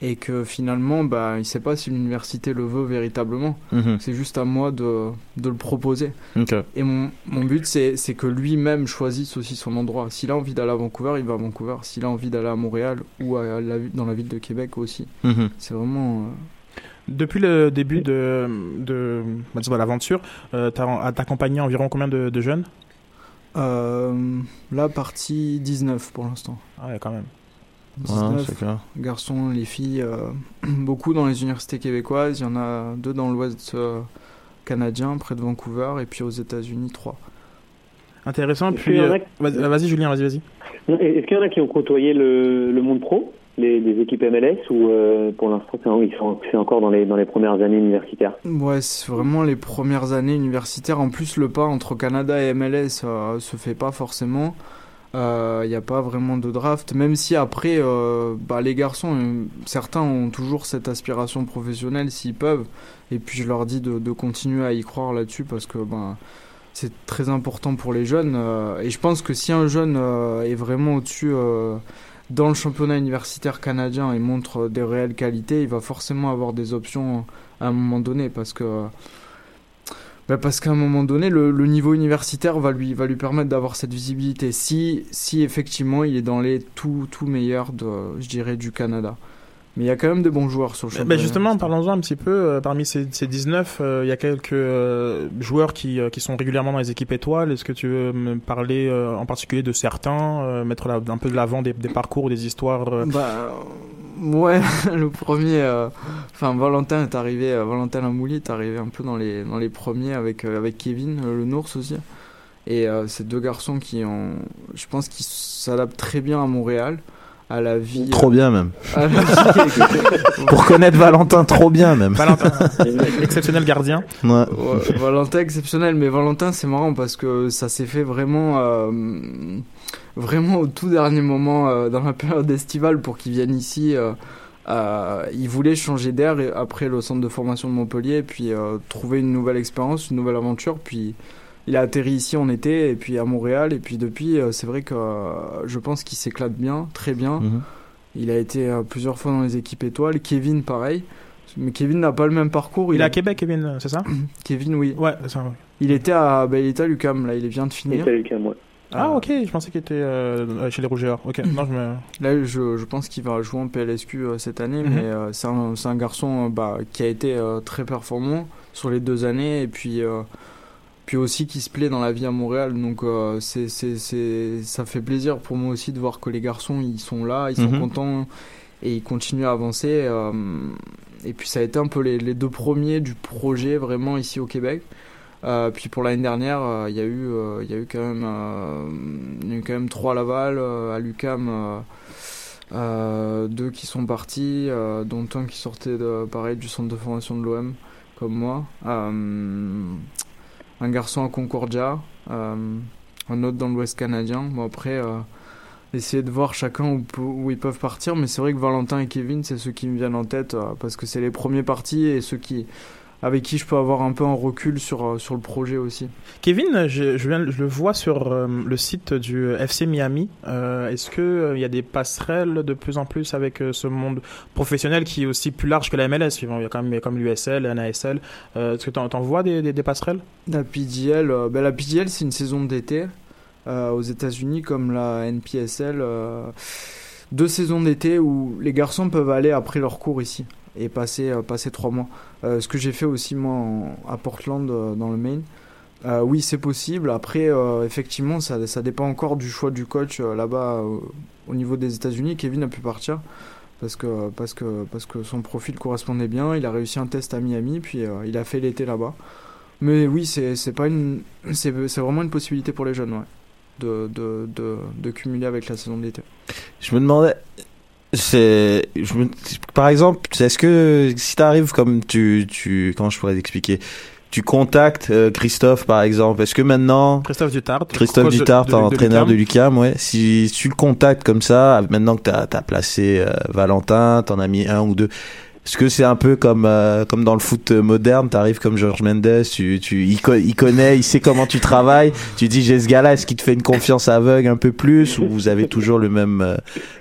et que finalement, bah, il sait pas si l'université le veut véritablement. Mhm. C'est juste à moi de, de le proposer. Et mon, mon but, c'est c'est que lui-même choisisse aussi son endroit. S'il a envie d'aller à Vancouver, il va à Vancouver. S'il a envie d'aller à Montréal ou à la, dans la ville de Québec aussi. Mhm. C'est vraiment... euh, Depuis le début de, de, de l'aventure, euh, t'as t'as accompagné environ combien de, de jeunes? Euh, là, partie 19 pour l'instant. Ah ouais, quand même. 19 c'est clair. garçons, les filles, euh, beaucoup dans les universités québécoises. Il y en a deux dans l'ouest euh, canadien, près de Vancouver, et puis aux États-Unis, trois. Intéressant. Est-ce Puis, qu'il y en a euh, vas-y, vas-y, Julien, vas-y, vas-y. Est-ce qu'il y en a qui ont côtoyé le, le monde pro, les, les équipes MLS, ou euh, pour l'instant c'est encore dans les, dans les premières années universitaires? Ouais, c'est vraiment les premières années universitaires. En plus, le pas entre Canada et MLS euh, se fait pas forcément. Il n'y a pas vraiment de draft, même si après, euh, bah, les garçons, euh, certains ont toujours cette aspiration professionnelle s'ils peuvent. Et puis je leur dis de, continuer à y croire là-dessus parce que ben, c'est très important pour les jeunes. euh, et je pense que si un jeune euh, est vraiment au-dessus euh, dans le championnat universitaire canadien et montre des réelles qualités, il va forcément avoir des options à un moment donné parce que bah parce qu'à un moment donné le, niveau universitaire va lui va lui permettre d'avoir cette visibilité. Si si effectivement il est dans les tout tout meilleurs de je dirais du Canada mais il y a quand même des bons joueurs sur le championnat justement, parlons-en un petit peu. euh, parmi ces, ces 19, euh, il y a quelques euh, joueurs qui, qui sont régulièrement dans les équipes étoiles. Est-ce que tu veux me parler euh, en particulier de certains, mettre la- un peu de l'avant des, des parcours, des histoires Bah, ouais, le premier. Enfin, Valentin est arrivé. Valentin Lamouli est arrivé un peu dans les, dans les premiers avec, avec Kevin, le Nours aussi. Et ces deux garçons qui ont. Je pense qu'ils s'adaptent très bien à Montréal, à la vie. Trop euh, bien même. à la vie- Pour connaître Valentin, trop bien même. Valentin, exceptionnel gardien. Ouais. Ouais, Valentin exceptionnel, mais Valentin c'est marrant parce que ça s'est fait vraiment, euh, vraiment au tout dernier moment euh, dans la période estivale pour qu'il vienne ici. euh, euh, il voulait changer d'air après le centre de formation de Montpellier, et puis euh, trouver une nouvelle expérience, une nouvelle aventure. Puis il a atterri ici en été et puis à Montréal. Et puis depuis, euh, c'est vrai que euh, je pense qu'il s'éclate bien, très bien. Mhm. Il a été euh, plusieurs fois dans les équipes étoiles. Kevin, pareil. Mais Kevin n'a pas le même parcours. Il est à Québec, Kevin, c'est ça Kevin, oui. Ouais, c'est ça. ouais. Il était à, bah, il était à l'UQAM, là, il vient de finir. Salut, Lucas, moi. Ah, ok, je pensais qu'il était euh, chez les Rougeurs. Ok, non, je me. Là, je, je pense qu'il va jouer en PLSQ euh, cette année, Mhm. mais euh, c'est un, c'est un garçon bah, qui a été euh, très performant sur les deux années, et puis, euh, puis aussi qui se plaît dans la vie à Montréal. Donc, euh, c'est, c'est, c'est, ça fait plaisir pour moi aussi de voir que les garçons, ils sont là, ils sont Mhm. contents, et ils continuent à avancer. euh, et puis, ça a été un peu les, les deux premiers du projet, vraiment, ici au Québec. Euh, puis pour l'année dernière, euh, il y a eu, euh, il y a eu quand même, il y a eu quand même trois à Laval, à l'UCAM, deux qui sont partis, dont un qui sortait de, pareil du centre de formation de l'OM, comme moi, un garçon à Concordia, euh, un autre dans l'Ouest canadien. Bon après, euh, essayer de voir chacun où, où ils peuvent partir. Mais c'est vrai que Valentin et Kevin, c'est ceux qui me viennent en tête euh, parce que c'est les premiers partis et ceux qui, avec qui je peux avoir un peu un recul sur, euh, sur le projet aussi. Kevin, je, je, viens, je le vois sur euh, le site du FC Miami. Euh, Est-ce que euh, y a des passerelles de plus en plus avec ce monde professionnel qui est aussi plus large que la MLS Il y a quand même comme l'USL, la NASL. Euh, Est-ce que tu en vois des, des, des passerelles? La PDL, ben la PDL c'est une saison d'été aux États-Unis comme la NPSL. deux saisons d'été où les garçons peuvent aller après leur cours ici et passer, euh, passer trois mois. Euh, ce que j'ai fait aussi moi à Portland euh, dans le Maine. Oui, c'est possible. Après, effectivement, ça, ça dépend encore du choix du coach là-bas au niveau des États-Unis. Kevin a pu partir parce que, parce, que, parce que son profil correspondait bien. Il a réussi un test à Miami, puis il a fait l'été là-bas. Mais oui, c'est c'est vraiment une possibilité pour les jeunes, ouais, de, de, de, de cumuler avec la saison d'été. Je me demandais, c'est, je me- par exemple, est-ce que si t'arrives comme tu, tu, comment je pourrais t'expliquer, tu contactes euh, Christophe par exemple, est-ce que maintenant Christophe Dutart. Christophe de- Dutart, de- de entraîneur de l'UQAM. l'UCAM, ouais. Si tu le contactes comme ça, maintenant que t'as as placé euh, Valentin, t'en as mis un ou deux. Est-ce que c'est un peu comme euh, comme dans le foot moderne, t'arrives comme George Mendes, tu tu il, co- il connaît, il sait comment tu travailles, tu dis j'ai ce gars-là, est-ce qu'il te fait une confiance aveugle un peu plus ou vous avez toujours le même euh,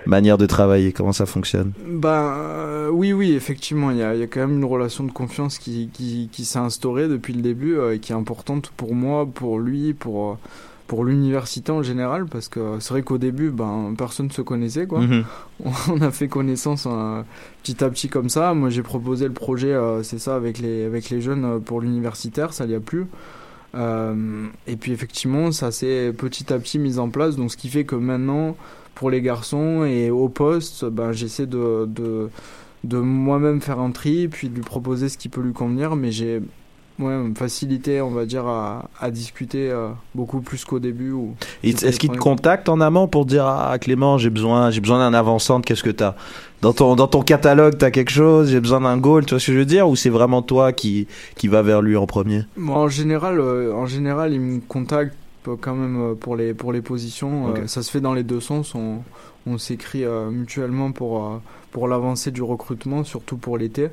manière de travailler, comment ça fonctionne? Ben euh, oui, oui, effectivement, il y a, il y a quand même une relation de confiance qui, qui, qui s'est instaurée depuis le début euh, et qui est importante pour moi, pour lui, pour, euh, pour l'université en général, parce que c'est vrai qu'au début, ben, personne ne se connaissait, quoi. Mhm. On a fait connaissance euh, petit à petit comme ça. Moi, j'ai proposé le projet, euh, c'est ça, avec les, avec les jeunes euh, pour l'universitaire, ça n'y a plus. Euh, et puis effectivement, ça s'est petit à petit mis en place, donc ce qui fait que maintenant, pour les garçons et au poste, ben, j'essaie de, de, de moi-même faire un tri, puis de lui proposer ce qui peut lui convenir, mais j'ai ouais, une facilité, on va dire, à, à discuter euh, beaucoup plus qu'au début. Est-ce qu'il te contacte en amont pour dire ah Clément j'ai besoin j'ai besoin d'un avant-centre qu'est-ce que t'as? Dans ton dans ton catalogue t'as quelque chose j'ai besoin d'un goal tu vois ce que je veux dire? Ou c'est vraiment toi qui qui va vers lui en premier? Bon, en général, euh, en général, ils me contactent euh, quand même euh, pour les pour les positions. Euh, ça se fait dans les deux sens. On, on s'écrit euh, mutuellement pour euh, pour l'avancée du recrutement, surtout pour l'été.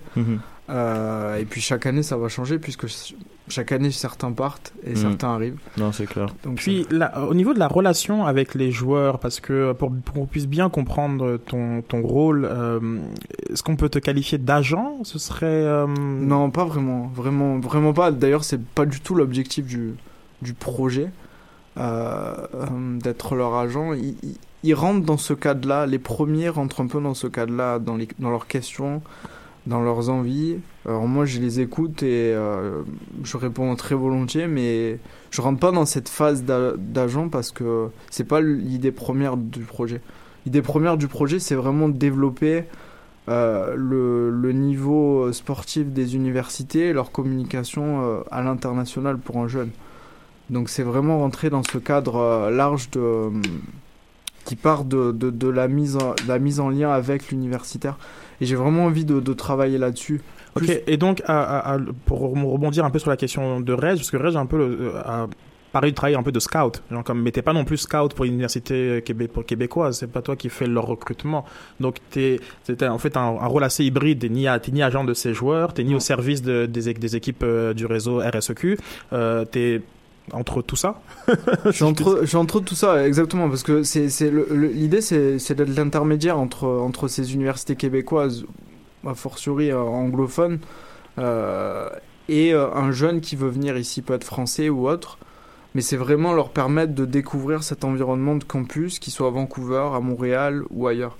Euh, et puis chaque année, ça va changer puisque ch- chaque année certains partent et Mhm. certains arrivent. non c'est clair Donc Puis là, au niveau de la relation avec les joueurs, parce que pour, pour qu'on puisse bien comprendre ton, ton rôle, euh, est-ce qu'on peut te qualifier d'agent? Ce serait... euh, Non, pas vraiment, vraiment, vraiment pas. D'ailleurs, c'est pas du tout l'objectif du, du projet euh, euh, d'être leur agent. Ils, rentrent dans ce cadre-là. Les premiers rentrent un peu dans ce cadre-là, dans, leurs questions, dans leurs envies. Alors moi, je les écoute et euh, je réponds très volontiers, mais je rentre pas dans cette phase d'a- d'agent parce que c'est pas l'idée première du projet. L'idée première du projet, c'est vraiment de développer euh, le, niveau sportif des universités et leur communication euh, à l'international pour un jeune. Donc c'est vraiment rentrer dans ce cadre euh, large de, qui part de, de, de la, mise en, de la mise en lien avec l'universitaire. Et j'ai vraiment envie de, de travailler là-dessus. Ok, Plus- et donc à- à- à- pour rebondir un peu sur la question de Reg, parce que Reg a un peu le- a pareil de travailler un peu de scout, genre comme mais t'es pas non plus scout pour l'université québé- pour québécoise, c'est pas toi qui fais leur recrutement, donc t'es c'était en fait un, un rôle assez hybride, t'es ni, à- ni agent de ces joueurs, t'es ni au service de, des, des équipes euh, du réseau RSEQ, euh, t'es entre tout ça. Suis entre, tout ça, exactement, parce que l'idée, c'est, c'est d'être l'intermédiaire entre, entre ces universités québécoises, a fortiori euh, anglophones, euh, et euh, un jeune qui veut venir ici, peut être français ou autre, mais c'est vraiment leur permettre de découvrir cet environnement de campus, qu'il soit à Vancouver, à Montréal ou ailleurs.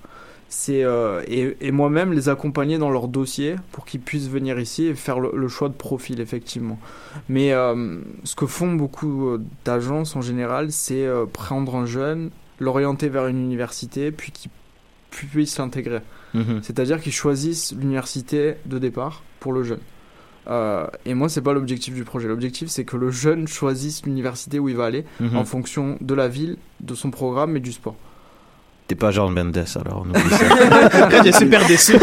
C'est, euh, et, et moi-même les accompagner dans leur dossier pour qu'ils puissent venir ici et faire le, le choix de profil, effectivement. Mais euh, ce que font beaucoup euh, d'agences en général, c'est euh, prendre un jeune, l'orienter vers une université, puis qu'il pu- puisse l'intégrer. Mhm. C'est-à-dire qu'ils choisissent l'université de départ pour le jeune. Euh, et moi, c'est pas l'objectif du projet. L'objectif, c'est que le jeune choisisse l'université où il va aller Mhm. en fonction de la ville, de son programme et du sport. T'es pas George Mendes alors, on oublie ça. Super déçu.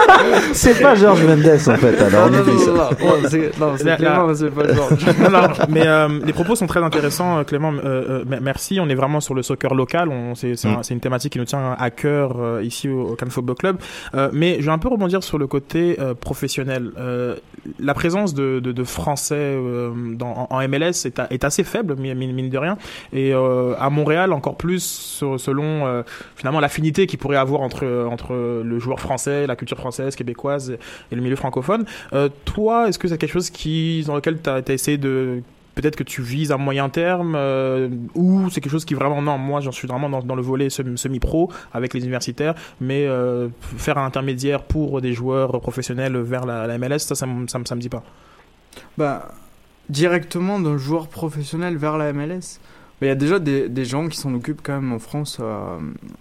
c'est pas George Mendes en fait, alors on non, oublie non, ça. non, non, c'est- non, c'est La- Clément, c'est pas Georges. Non, non, mais euh, les propos sont très intéressants, euh, Clément. euh, euh, merci. On est vraiment sur le soccer local. On, c'est, c'est, un- Mm. c'est une thématique qui nous tient à cœur euh, ici au, au Cannes Football Club. Euh, mais je vais un peu rebondir sur le côté euh, professionnel. Euh, la présence de, de, de Français euh, dans, en, en MLS est, a- est assez faible, mine, de rien. Et euh, à Montréal, encore plus sur- selon euh, finalement l'affinité qu'il pourrait avoir entre entre le joueur français, la culture française, québécoise et le milieu francophone. Euh, toi, est-ce que c'est quelque chose qui dans lequel tu as, essayé de peut-être que tu vises à moyen terme euh, ou c'est quelque chose qui vraiment non moi j'en suis vraiment dans, dans le volet sem- semi-pro avec les universitaires mais euh, faire un intermédiaire pour des joueurs professionnels vers la, la MLS ça ça, ça, ça me dit pas Bah, directement d'un joueur professionnel vers la MLS. Mais Il y a déjà des, gens qui s'en occupent quand même en France euh,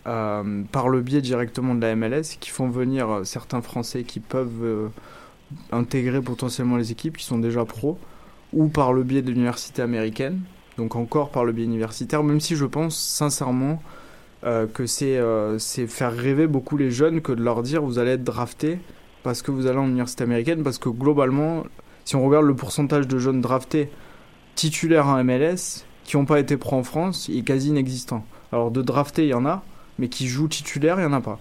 euh, par le biais directement de la MLS, qui font venir euh, certains Français qui peuvent intégrer potentiellement les équipes, qui sont déjà pros, ou par le biais de l'université américaine, donc encore par le biais universitaire, même si je pense sincèrement que c'est faire rêver beaucoup les jeunes que de leur dire vous allez être drafté parce que vous allez en université américaine, parce que globalement, si on regarde le pourcentage de jeunes draftés titulaires en MLS qui n'ont pas été pros en France, il est quasi inexistant. Alors de draftés, il y en a, mais qui jouent titulaires, il n'y en a pas.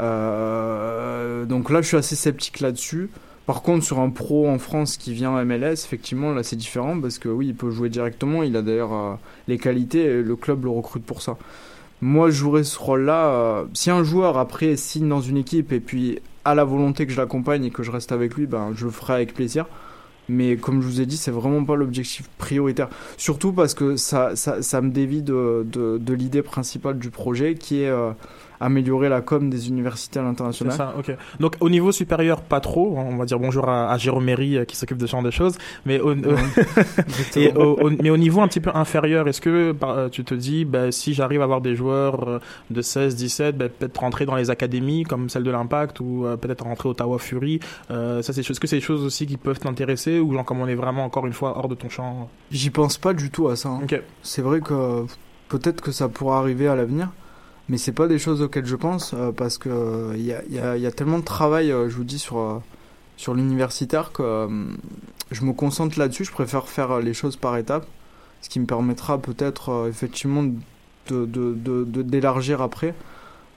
Euh, donc là, je suis assez sceptique là-dessus. Par contre, sur un pro en France qui vient en MLS, effectivement, là, c'est différent parce que oui, il peut jouer directement. Il a d'ailleurs euh, les qualités et le club le recrute pour ça. Moi, je jouerais ce rôle-là. euh, si un joueur après signe dans une équipe et puis a la volonté que je l'accompagne et que je reste avec lui, ben, je le ferai avec plaisir. Mais comme je vous ai dit, c'est vraiment pas l'objectif prioritaire. Surtout parce que ça, ça, ça me dévie de, de, de l'idée principale du projet qui est euh, améliorer la com des universités à c'est l'international. ça ok donc au niveau supérieur pas trop on va dire bonjour à, à Jérôme Méry euh, qui s'occupe de ce genre de choses mais au, Et au, au- mais au niveau un petit peu inférieur, est-ce que par- euh, tu te dis, bah, si j'arrive à avoir des joueurs euh, de 16, 17, bah, peut-être rentrer dans les académies comme celle de l'Impact ou euh, peut-être rentrer au Ottawa Fury, euh, ça c'est est-ce que c'est des choses aussi qui peuvent t'intéresser ou genre comme on est vraiment encore une fois hors de ton champ? J'y pense pas du tout à ça. hein. C'est vrai que peut-être que ça pourra arriver à l'avenir, mais c'est pas des choses auxquelles je pense euh, parce que euh, il y, a, il y a- tellement de travail, euh, je vous dis, sur, euh, sur l'universitaire que euh, je me concentre là-dessus. Je préfère faire euh, les choses par étapes, ce qui me permettra peut-être euh, effectivement de, d'élargir après.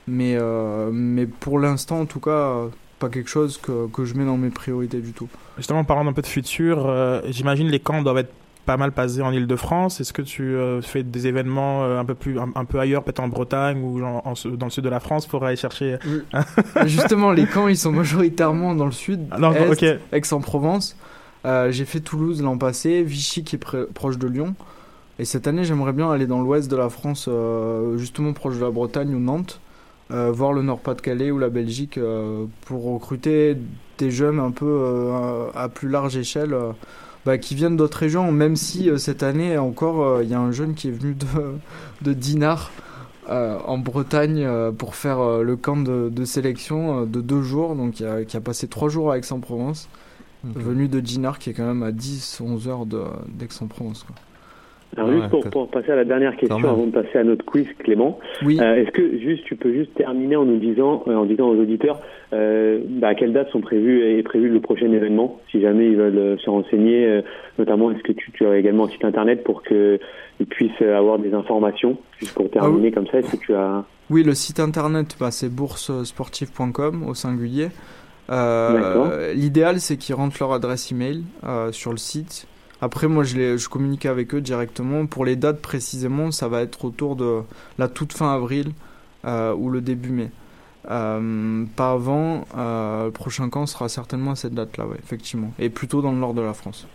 Mais, euh, mais pour l'instant, en tout cas, euh, pas quelque chose que, que je mets dans mes priorités du tout. Justement, en parlant un peu de futur, euh, j'imagine les camps doivent être pas mal basés en Ile-de-France. Est-ce que tu euh, fais des événements euh, un peu plus un, un peu ailleurs, peut-être en Bretagne ou en- en- dans le sud de la France pour aller chercher Justement, les camps, ils sont majoritairement dans le sud, Ah non, est, ok. Aix-en-Provence. Euh, j'ai fait Toulouse l'an passé, Vichy qui est proche de Lyon. Et cette année, j'aimerais bien aller dans l'ouest de la France, euh, justement proche de la Bretagne ou Nantes, euh, voir le Nord-Pas-de-Calais ou la Belgique euh, pour recruter des jeunes un peu euh, à plus large échelle. Bah, qui viennent d'autres régions, même si euh, cette année encore, euh, il y a un jeune qui est venu de, de Dinard euh, en Bretagne pour faire le camp de, de sélection de deux jours, donc qui a, qui a passé trois jours à Aix-en-Provence, venu de Dinard qui est quand même à 10-11 heures d'Aix-en-Provence. Alors Ouais, juste pour, passer à la dernière question avant de passer à notre quiz, Clément, Oui, euh, est-ce que juste tu peux juste terminer en nous disant, euh, en disant aux auditeurs, euh, bah, à quelle date sont prévus est prévu le prochain événement, si jamais ils veulent se renseigner, notamment est-ce que tu, tu as également un site internet pour que ils puissent avoir des informations, juste pour terminer comme ça, est-ce que tu as oui, le site internet, bah, c'est boursesportive.com au singulier. L'idéal, c'est qu'ils rentrent leur adresse email sur le site. Après, moi, je, les, je communique avec eux directement. Pour les dates précisément, ça va être autour de la toute fin avril euh, ou le début mai. Euh, pas avant. euh, le prochain camp sera certainement à cette date-là, ouais, effectivement. Et plutôt dans le nord de la France.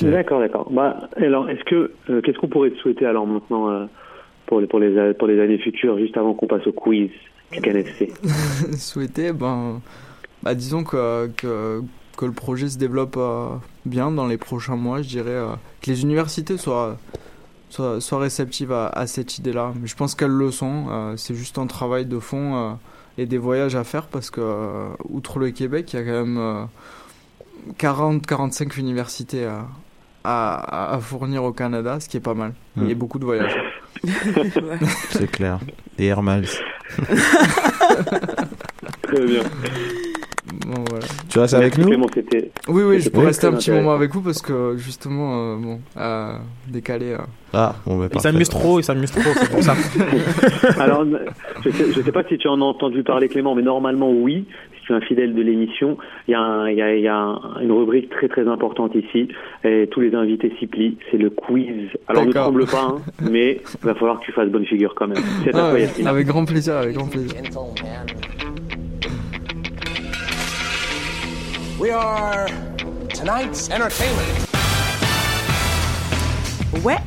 D'accord, d'accord. Bah, alors, est-ce que euh, qu'est-ce qu'on pourrait te souhaiter alors maintenant euh, pour les pour les pour les années futures, juste avant qu'on passe au quiz du KNFC souhaiter, ben, bah, disons que, que, que le projet se développe euh, bien dans les prochains mois, je dirais, euh, que les universités soient, soient, soient réceptives à, à cette idée-là. Mais je pense qu'elles le sont, euh, c'est juste un travail de fond euh, et des voyages à faire parce que, euh, outre le Québec, il y a quand même 40-45 universités à, à, à fournir au Canada, ce qui est pas mal. Il y a beaucoup de voyages. Ouais. C'est clair. Des Air Miles. Très bien. Bon, voilà. Tu restes avec nous Clément. Oui, oui, je peux rester un petit moment avec vous parce que justement, euh, bon, euh, décalé. euh, Ah, bon, bah, Il s'amuse trop, il s'amuse trop, c'est pour ça. Alors, je sais, je sais pas si tu en as entendu parler, Clément, mais normalement, oui. Si tu es un fidèle de l'émission, il y a, un- il y a, il y a un- une rubrique très très importante ici. Et tous les invités s'y plient. C'est le quiz. Alors, ne tremble pas, hein, mais il va falloir que tu fasses bonne figure quand même. Ah, avec grand plaisir, avec grand plaisir. We are tonight's entertainment. Ouais,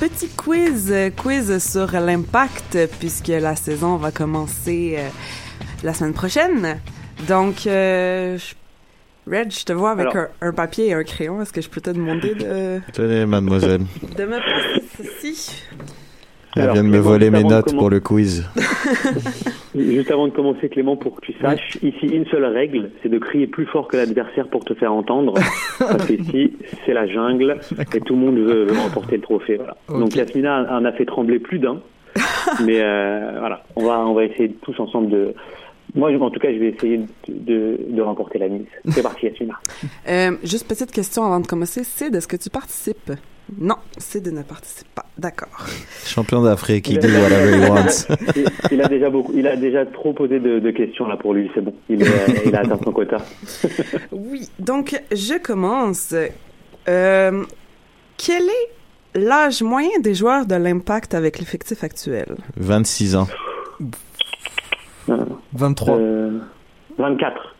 petit quiz, quiz sur l'impact puisque la saison va commencer euh, la semaine prochaine. Donc, euh, je- Red, je te vois avec Alors. un, un papier et un crayon. Est-ce que je peux te demander de, Tenez, mademoiselle. de me passer ceci? Elle Alors, vient de me voler juste mes avant de notes pour le quiz. Juste avant de commencer, Clément, pour que tu saches, ici, une seule règle, c'est de crier plus fort que l'adversaire pour te faire entendre. Parce qu'ici, c'est la jungle et tout le monde veut, veut remporter le trophée. Voilà. Donc Yasmina en a fait trembler plus d'un. Mais euh, voilà, on va, on va essayer tous ensemble de. Moi, en tout cas, je vais essayer de, de, de remporter la mise. C'est parti, Yasmina. Euh, juste petite question avant de commencer. Sid, est-ce que tu participes? Non, Sid ne participe pas. D'accord. Champion d'Afrique, il dit whatever he wants. Il, il a déjà beaucoup, il a déjà trop posé de, de questions là pour lui. C'est bon, il, est- il a atteint son quota. Oui, donc je commence. Euh, quel est l'âge moyen des joueurs de l'impact avec l'effectif actuel? 26 ans. 23. Euh, 24.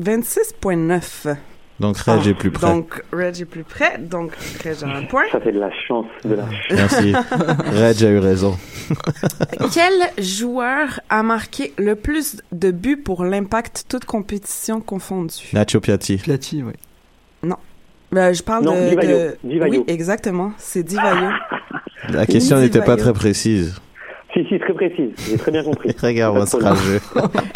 26.9. Donc, Reg est plus près. Donc, Reg est plus près. Donc, Reg a un point. Ça fait de la chance, de la Merci. Reg a eu raison. Quel joueur a marqué le plus de buts pour l'impact, toute compétition confondue? Nacho Piatti. Piatti, oui. Euh, je parle Non, de... Di Vaio. de- Di Vaio. Oui, exactement. C'est Di Vaio. La question n'était pas très précise. Si, si, très précise. J'ai très bien compris. Regarde-moi ce rageux.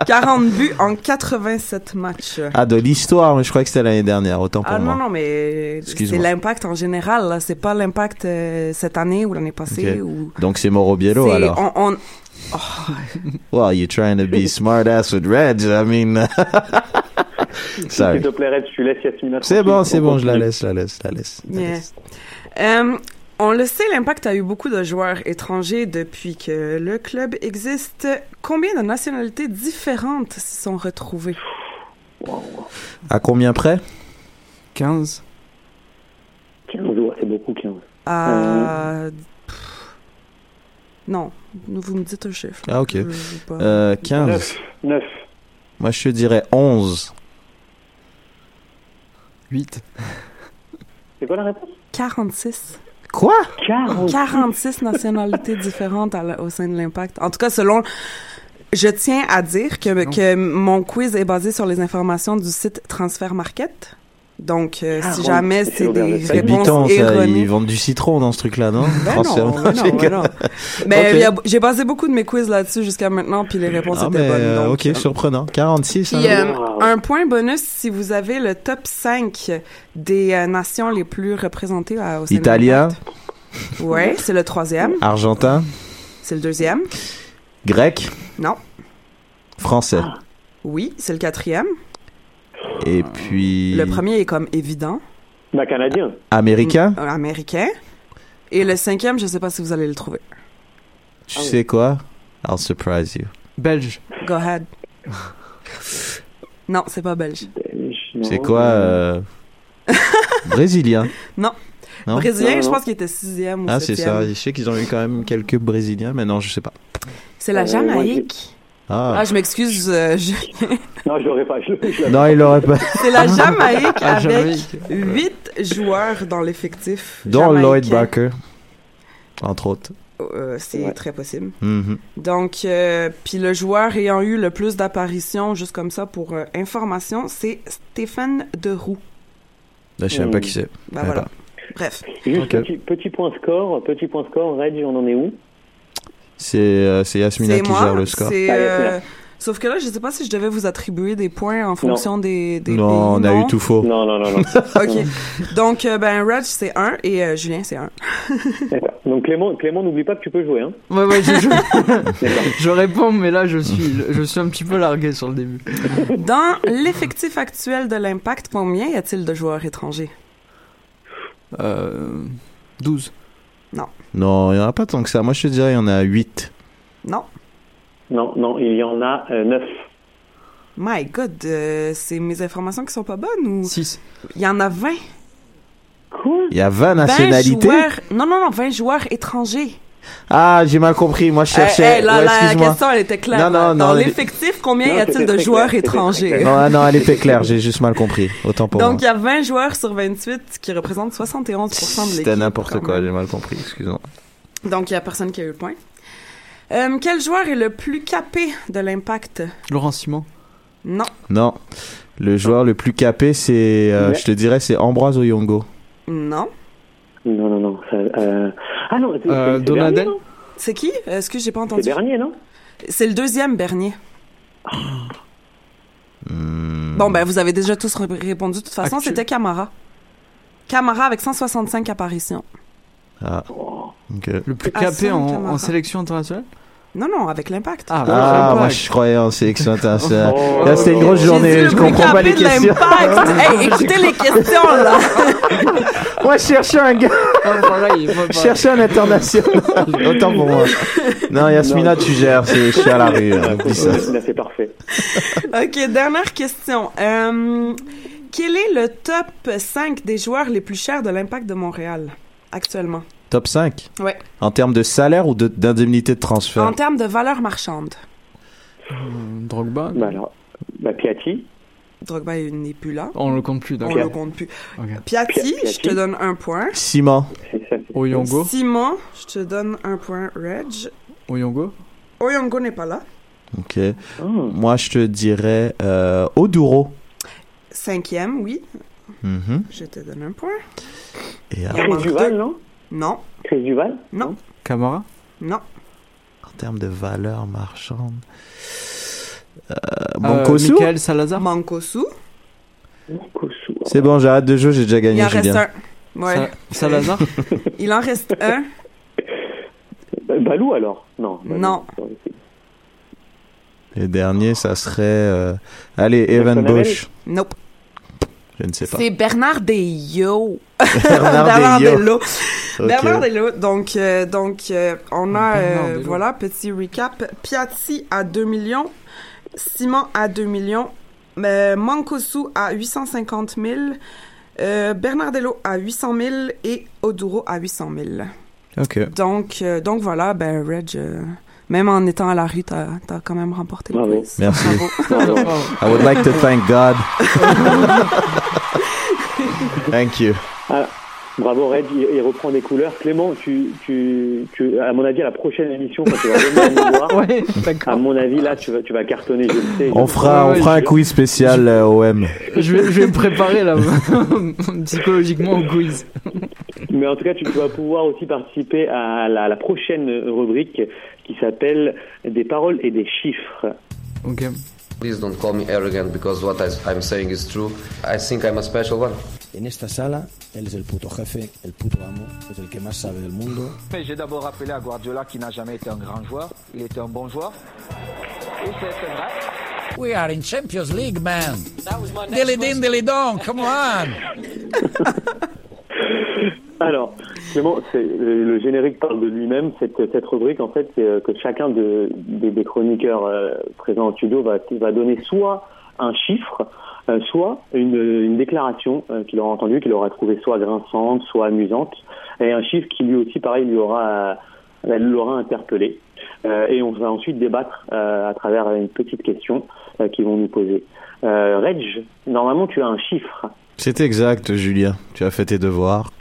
40 buts en 87 matchs. Ah, de l'histoire, mais je crois que c'était l'année dernière, autant pour Ah moi. non, non, mais c'est l'impact en général. là. C'est pas l'impact euh, cette année ou l'année passée. Ok. Ou... Donc, c'est Mauro Biello, alors. on- on- Well, you're trying to be smart ass with Reg, I mean... Sorry. S'il te plaît, Red, tu laisses Yasmina. C'est bon, c'est On bon, je la laisse, la laisse, la laisse. la Yeah. laisse. Euh, on le sait, l'impact a eu beaucoup de joueurs étrangers depuis que le club existe. Combien de nationalités différentes s'y sont retrouvées? À combien près? 15. 15, ouais, c'est beaucoup, 15. À... pff, Non, vous me dites un chiffre. Ah, ok. Euh, 15. 9. 9. Moi, je te dirais 11. 8. C'est quoi la réponse? 46. Quoi? 40. 46 nationalités différentes à la- au sein de l'impact. En tout cas, selon... Je tiens à dire que, que mon quiz est basé sur les informations du site Transfer Market. Donc, euh, Ah, si jamais c'est des réponses Biton, ça. Ils vendent du citron dans ce truc-là, non Ben non, ben non, ben non. Mais y a- j'ai basé beaucoup de mes quiz là-dessus jusqu'à maintenant, puis les réponses Ah, étaient mais, bonnes. euh, donc, ok, surprenant. 46, Puis, hein? euh, un point bonus si vous avez le top 5 des euh, nations les plus représentées à, au Italien. Ouais, c'est le troisième. argentin, C'est le deuxième. grec, Non. français. Oui, c'est le quatrième. Et puis... Le premier est comme évident. Bah, canadien. Américain? Euh, américain. Et le cinquième, je sais pas si vous allez le trouver. Tu Ah oui. sais quoi? I'll surprise you. Belge. Go ahead. non, c'est pas belge. Belge, non. C'est quoi euh, Brésilien? Non. Non? Brésilien, Non, je pense qu'il était sixième ou Ah, c'est ça. Je sais qu'ils ont eu quand même quelques Brésiliens, mais non, je sais pas. C'est la Euh, Jamaïque. Ah. Ah, je m'excuse. euh, je- Non, je l'aurais pas. Je, Non, il l'aurait pas. C'est la Jamaïque avec huit joueurs dans l'effectif. Dont Lloyd. Barker, entre autres. Euh, c'est Ouais. très possible. Mhm. Donc, euh, puis le joueur ayant eu le plus d'apparitions, juste comme ça pour euh, information, c'est Stéphane Deroux. Là, je sais même pas qui c'est. Ben voilà. pas. Bref. Juste Ok. petit, petit point score. Petit point score. Reg, on en est où? C'est euh, c'est Yasmina qui moi. gère le score. Ah, euh. Sauf que là, je sais pas si je devais vous attribuer des points en fonction des, des Non, on a eu tout faux. Non, non, non, non. OK. Donc, euh, ben, Reg, c'est 1 et euh, Julien, c'est 1. D'accord. Donc Clément, Clément, n'oublie pas que tu peux jouer. Hein. Ouais, ouais, je, je, je réponds, mais là, je suis, je suis un petit peu largué sur le début. Dans l'effectif actuel de l'Impact, combien y a-t-il de joueurs étrangers? Euh, 12. Non. Non, il n'y en a pas tant que ça. Moi, je te dirais, il y en a 8. Non. Non, non, il y en a euh, 9. My God, euh, c'est mes informations qui sont pas bonnes ou? 6. Il y en a 20. Quoi? Il y a 20 20 nationalités? joueurs... Non, non, non, 20 joueurs étrangers. Ah, j'ai mal compris. Moi, je cherchais. Eh, eh, là, Ouais, la question, elle était claire. Non, non, non, Dans elle- l'effectif, combien Non, y a-t-il de joueurs clair, étrangers? Non, non, elle était claire. J'ai juste mal compris. Autant pour Donc, il y a 20 joueurs sur 28 qui représentent 71% de l'équipe. C'était n'importe quoi. J'ai mal compris. Excuse-moi. Donc, il y a personne qui a eu le point. Euh, quel joueur est le plus capé de l'impact? Laurent Simon. Non. Non. Le joueur le plus capé, c'est, euh, Ouais. je te dirais, c'est Ambroise Oyongo. Non. Non, non, non. ça, euh... Ah non, c'est Euh, c'est- c'est Donadel Bernier, non C'est qui? Est-ce que j'ai pas C'est entendu? Bernier, non? C'est le deuxième Bernier. Hmm. Bon, ben, vous avez déjà tous ré- répondu. De toute façon, Actu- c'était Camara. Camara avec 165 apparitions. Ah. Ok. Le plus capé en sélection internationale? Non, non, avec l'impact. Ah, Ah, Impact. moi, je croyais en sélection internationale. Oh. Là, c'était une grosse journée. Je comprends pas les de questions. l'impact. hey, écoutez les questions, là. Moi, je cherchais un gars. Ah, Je cherchais un international. Autant pour moi. Non, Yasmina, tu gères. c'est- Je suis à la rue. hein, ça. C'est parfait. OK, dernière question. Euh, quel est le top 5 des joueurs les plus chers de l'impact de Montréal actuellement? Top 5. Ouais. En termes de salaire ou de- d'indemnité de, transfert? En termes de valeur marchande. Euh, Drogba? Bah alors, bah Piatti. Drogba n'est plus là. On le compte plus, On d'accord. le compte plus. Ok. Piatti, Piatti. je te donne un point. Simon. C'est ça. c'est- Oyongo. Simon, je te donne un point. Reg. Oyongo. Oyongo n'est pas là. Ok. Oh. Moi, je te dirais euh, Oduro. Cinquième, oui. Mhm. Je te donne un point. Et Il y euh, Chris manque Duval, non? Non, Chris Duval non, Camara. non. en termes de valeur marchande. Euh, Euh, Mancosu Michael Salazar. Mankosu. Kosu. C'est bon, j'arrête de jouer, j'ai déjà Il gagné, en reste un. Ouais. Sa- Salazar. Il en reste un. Balou alors? Non. Balou. Non. Le dernier, ça serait... euh, Allez, Evan Bush. Nope. Je ne sais pas. C'est Bernard Deyo. Bernard Deyo. Bernard Dello. Donc, euh, donc euh, on a, euh, voilà, petit recap. Piatti à 2 millions. Simon à 2 millions. Euh, Mankosu à 850 000. Euh, Bernard Dello à 800 000 et Oduro à 800 000. Ok. Donc, euh, donc voilà, ben Reg, euh, même en étant à la rue, t'as as quand même remporté le Bravo. quiz. Merci. Bravo. I would like to thank God. Thank you. Ah, bravo Red, il, il reprend des couleurs. Clément, tu, tu, tu, à mon avis, à la prochaine émission, quand tu vas venir nous voir, Ouais, à mon avis, là, tu vas, tu vas cartonner, je le sais. On fera, on fera un quiz spécial euh, OM. Je vais, je vais me préparer là, psychologiquement au quiz. Mais en tout cas, tu vas pouvoir aussi participer à la, la prochaine rubrique qui s'appelle Des paroles et des chiffres. Ok. Please don't call me arrogant because what I'm saying is true. I think I'm a special one. En esta sala, él es el puto jefe, el puto amo, es el que más sabe del mundo. Mais j'ai d'abord rappelé à Guardiola qui n'a jamais été un grand joueur. Il était un bon joueur. Et c'est vrai. We are in Champions League, man. Dilly din, dilly dong, come on. Alors, Clément, c'est- le, générique parle de lui-même. Cette, cette rubrique, en fait, c'est euh, que chacun de, des, chroniqueurs euh, présents au studio va, va donner soit un chiffre, euh, soit une, une déclaration euh, qu'il aura entendue, qu'il aura trouvée soit grinçante, soit amusante, et un chiffre qui lui aussi, pareil, lui aura, euh, l'aura interpellé. Euh, et on va ensuite débattre euh, à travers une petite question euh, qu'ils vont nous poser. Euh, Reg, normalement, tu as un chiffre. C'est exact, Julien. Tu as fait tes devoirs.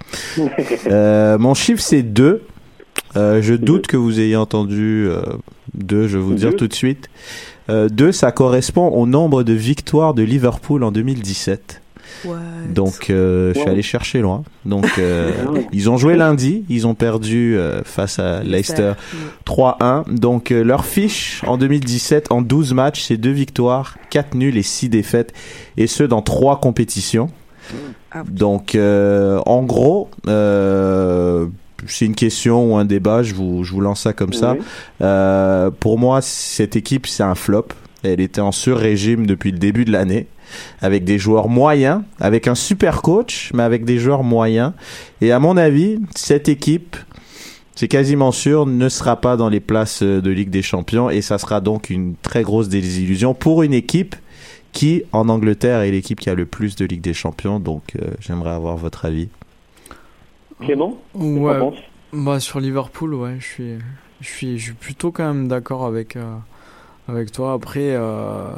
Euh, mon chiffre, c'est 2. Euh, je doute que vous ayez entendu 2, je vais vous dire Deux. tout de suite. 2, ça correspond au nombre de victoires de Liverpool en 2017. What? Donc, euh, je suis Wow. allé chercher loin. Donc, euh, ils ont joué lundi. Ils ont perdu euh, face à Leicester 3-1. Donc, euh, leur fiche en 2017, en 12 matchs, c'est 2 victoires, 4 nuls et 6 défaites. Et ce, dans 3 compétitions. Ah. Donc, euh, en gros, euh, c'est une question ou un débat, je vous, je vous lance ça comme ça. Euh, pour moi, cette équipe, c'est un flop. Elle était en sur-régime depuis le début de l'année, avec des joueurs moyens, avec un super coach, mais avec des joueurs moyens. Et à mon avis, cette équipe, c'est quasiment sûr, ne sera pas dans les places de Ligue des Champions, et ça sera donc une très grosse désillusion pour une équipe qui, en Angleterre, est l'équipe qui a le plus de Ligue des Champions. Donc, euh, j'aimerais avoir votre avis. Clément Ouais. Bah sur Liverpool, ouais, je suis, je suis, je suis plutôt quand même d'accord avec, euh, avec toi. Après, euh,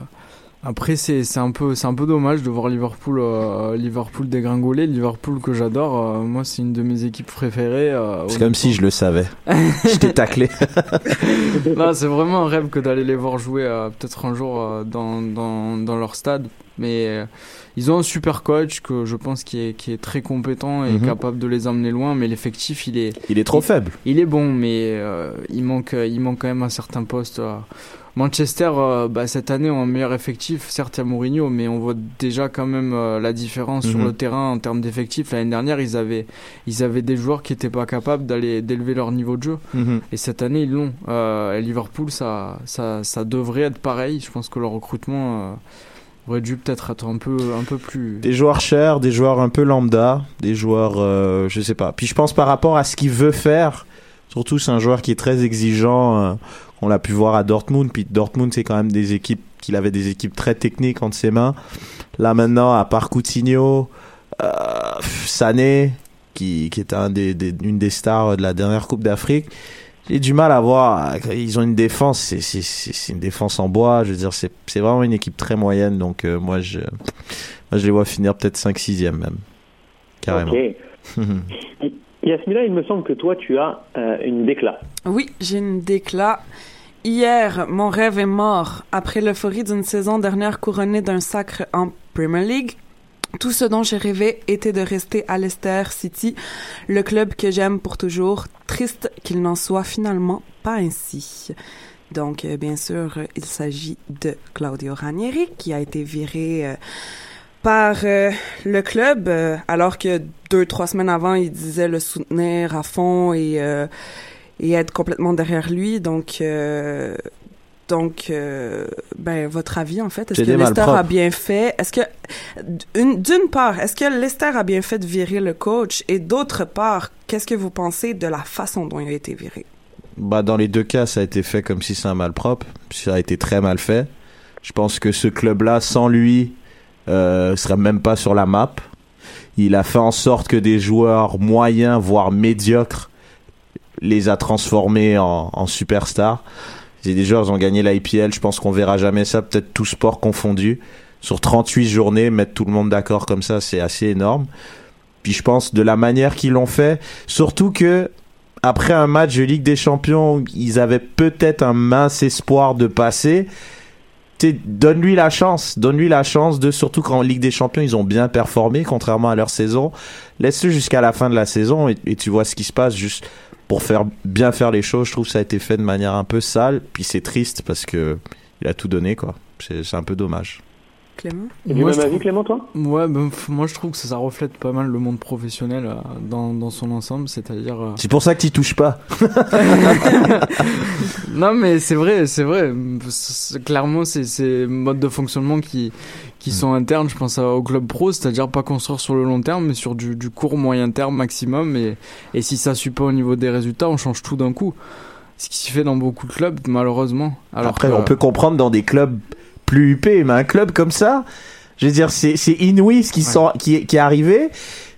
après c'est, c'est un peu, c'est un peu dommage de voir Liverpool, euh, Liverpool dégringoler. Liverpool que j'adore, euh, moi c'est une de mes équipes préférées. euh, C'est comme si je le savais. je t'ai taclé. non, c'est vraiment un rêve que d'aller les voir jouer euh, peut-être un jour euh, dans, dans, dans leur stade. Mais euh, ils ont un super coach que je pense qui est, qui est très compétent et Mhm. capable de les emmener loin. Mais l'effectif, il est, Il est trop faible. il est bon, mais euh, il, manque, il manque quand même un certain poste. Manchester, euh, bah, cette année, ont un meilleur effectif. Certes, il y a Mourinho, mais on voit déjà quand même euh, la différence sur Mhm. le terrain en termes d'effectifs. L'année dernière, ils avaient, ils avaient des joueurs qui n'étaient pas capables d'aller d'élever leur niveau de jeu. Mhm. Et cette année, ils l'ont. Euh, et Liverpool, ça, ça, ça devrait être pareil. Je pense que leur recrutement euh, aurait dû peut-être être un peu, un peu plus. Des joueurs chers, des joueurs un peu lambda, des joueurs, euh, je sais pas. Puis je pense par rapport à ce qu'il veut faire, surtout c'est un joueur qui est très exigeant. euh, on l'a pu voir à Dortmund. Puis Dortmund, c'est quand même des équipes qu'il avait des équipes très techniques entre ses mains. Là maintenant, à part Coutinho, euh, Sané, qui, qui est un des, des- une des stars de la dernière Coupe d'Afrique. J'ai du mal à voir. Ils ont une défense, c'est c'est- c'est- c'est une défense en bois. Je veux dire, c'est c'est vraiment une équipe très moyenne. Donc euh, moi, je, moi, je les vois finir peut-être 5-6e même. Carrément. Ok. Yasmina, il me semble que toi, tu as euh, une déclat. Oui, j'ai une déclat. Hier, mon rêve est mort. Après l'euphorie d'une saison dernière couronnée d'un sacre en Premier League, tout ce dont j'ai rêvé était de rester à Leicester City, le club que j'aime pour toujours. Triste qu'il n'en soit finalement pas ainsi. Donc, euh, bien sûr, il s'agit de Claudio Ranieri qui a été viré euh, par euh, le club, alors que deux, trois semaines avant, il disait le soutenir à fond et, et être complètement derrière lui. Donc, euh, donc euh, ben, votre avis, en fait, est-ce que malpropres. a bien fait? Est-ce que, une- d'une part, est-ce que Leicester a bien fait de virer le coach? Et d'autre part, qu'est-ce que vous pensez de la façon dont il a été viré? Bah, dans les deux cas, ça a été fait comme si c'est un malpropre. Ça a été très mal fait. Je pense que ce club-là, sans lui, euh, serait même pas sur la map. Il a fait en sorte que des joueurs moyens, voire médiocres, les a transformés en, en superstars. C'est des joueurs qui ont gagné l'IPL. Je pense qu'on verra jamais ça, peut-être tout sport confondu. Sur 38 journées, mettre tout le monde d'accord comme ça, c'est assez énorme. Puis je pense de la manière qu'ils l'ont fait, surtout que après un match de Ligue des Champions, ils avaient peut-être un mince espoir de passer. Donne-lui la chance, donne-lui la chance de, surtout qu'en Ligue des Champions, ils ont bien performé, contrairement à leur saison. Laisse-le jusqu'à la fin de la saison et tu vois ce qui se passe juste pour faire bien faire les choses. Je trouve que ça a été fait de manière un peu sale, puis c'est triste parce que il a tout donné, quoi. C'est c'est un peu dommage. Clément? Et du Moi, même je avis, trouve- Clément, toi Ouais, ben, f- moi je trouve que ça, ça reflète pas mal le monde professionnel euh, dans, dans son ensemble, c'est-à-dire. euh, C'est pour ça que tu touches pas. non, mais c'est vrai, c'est vrai. C'est- Clairement, c'est ces modes de fonctionnement qui, qui sont internes, je pense, à- au club pro, c'est-à-dire pas construire sur le long terme, mais sur du, du court moyen terme maximum. Et, et si ça suit pas au niveau des résultats, on change tout d'un coup. Ce qui se fait dans beaucoup de clubs, malheureusement. Alors Après, que- on peut comprendre dans des clubs plus huppés, mais un club comme ça, je veux dire, c'est inouï ce qui, sont, qui, qui est arrivé.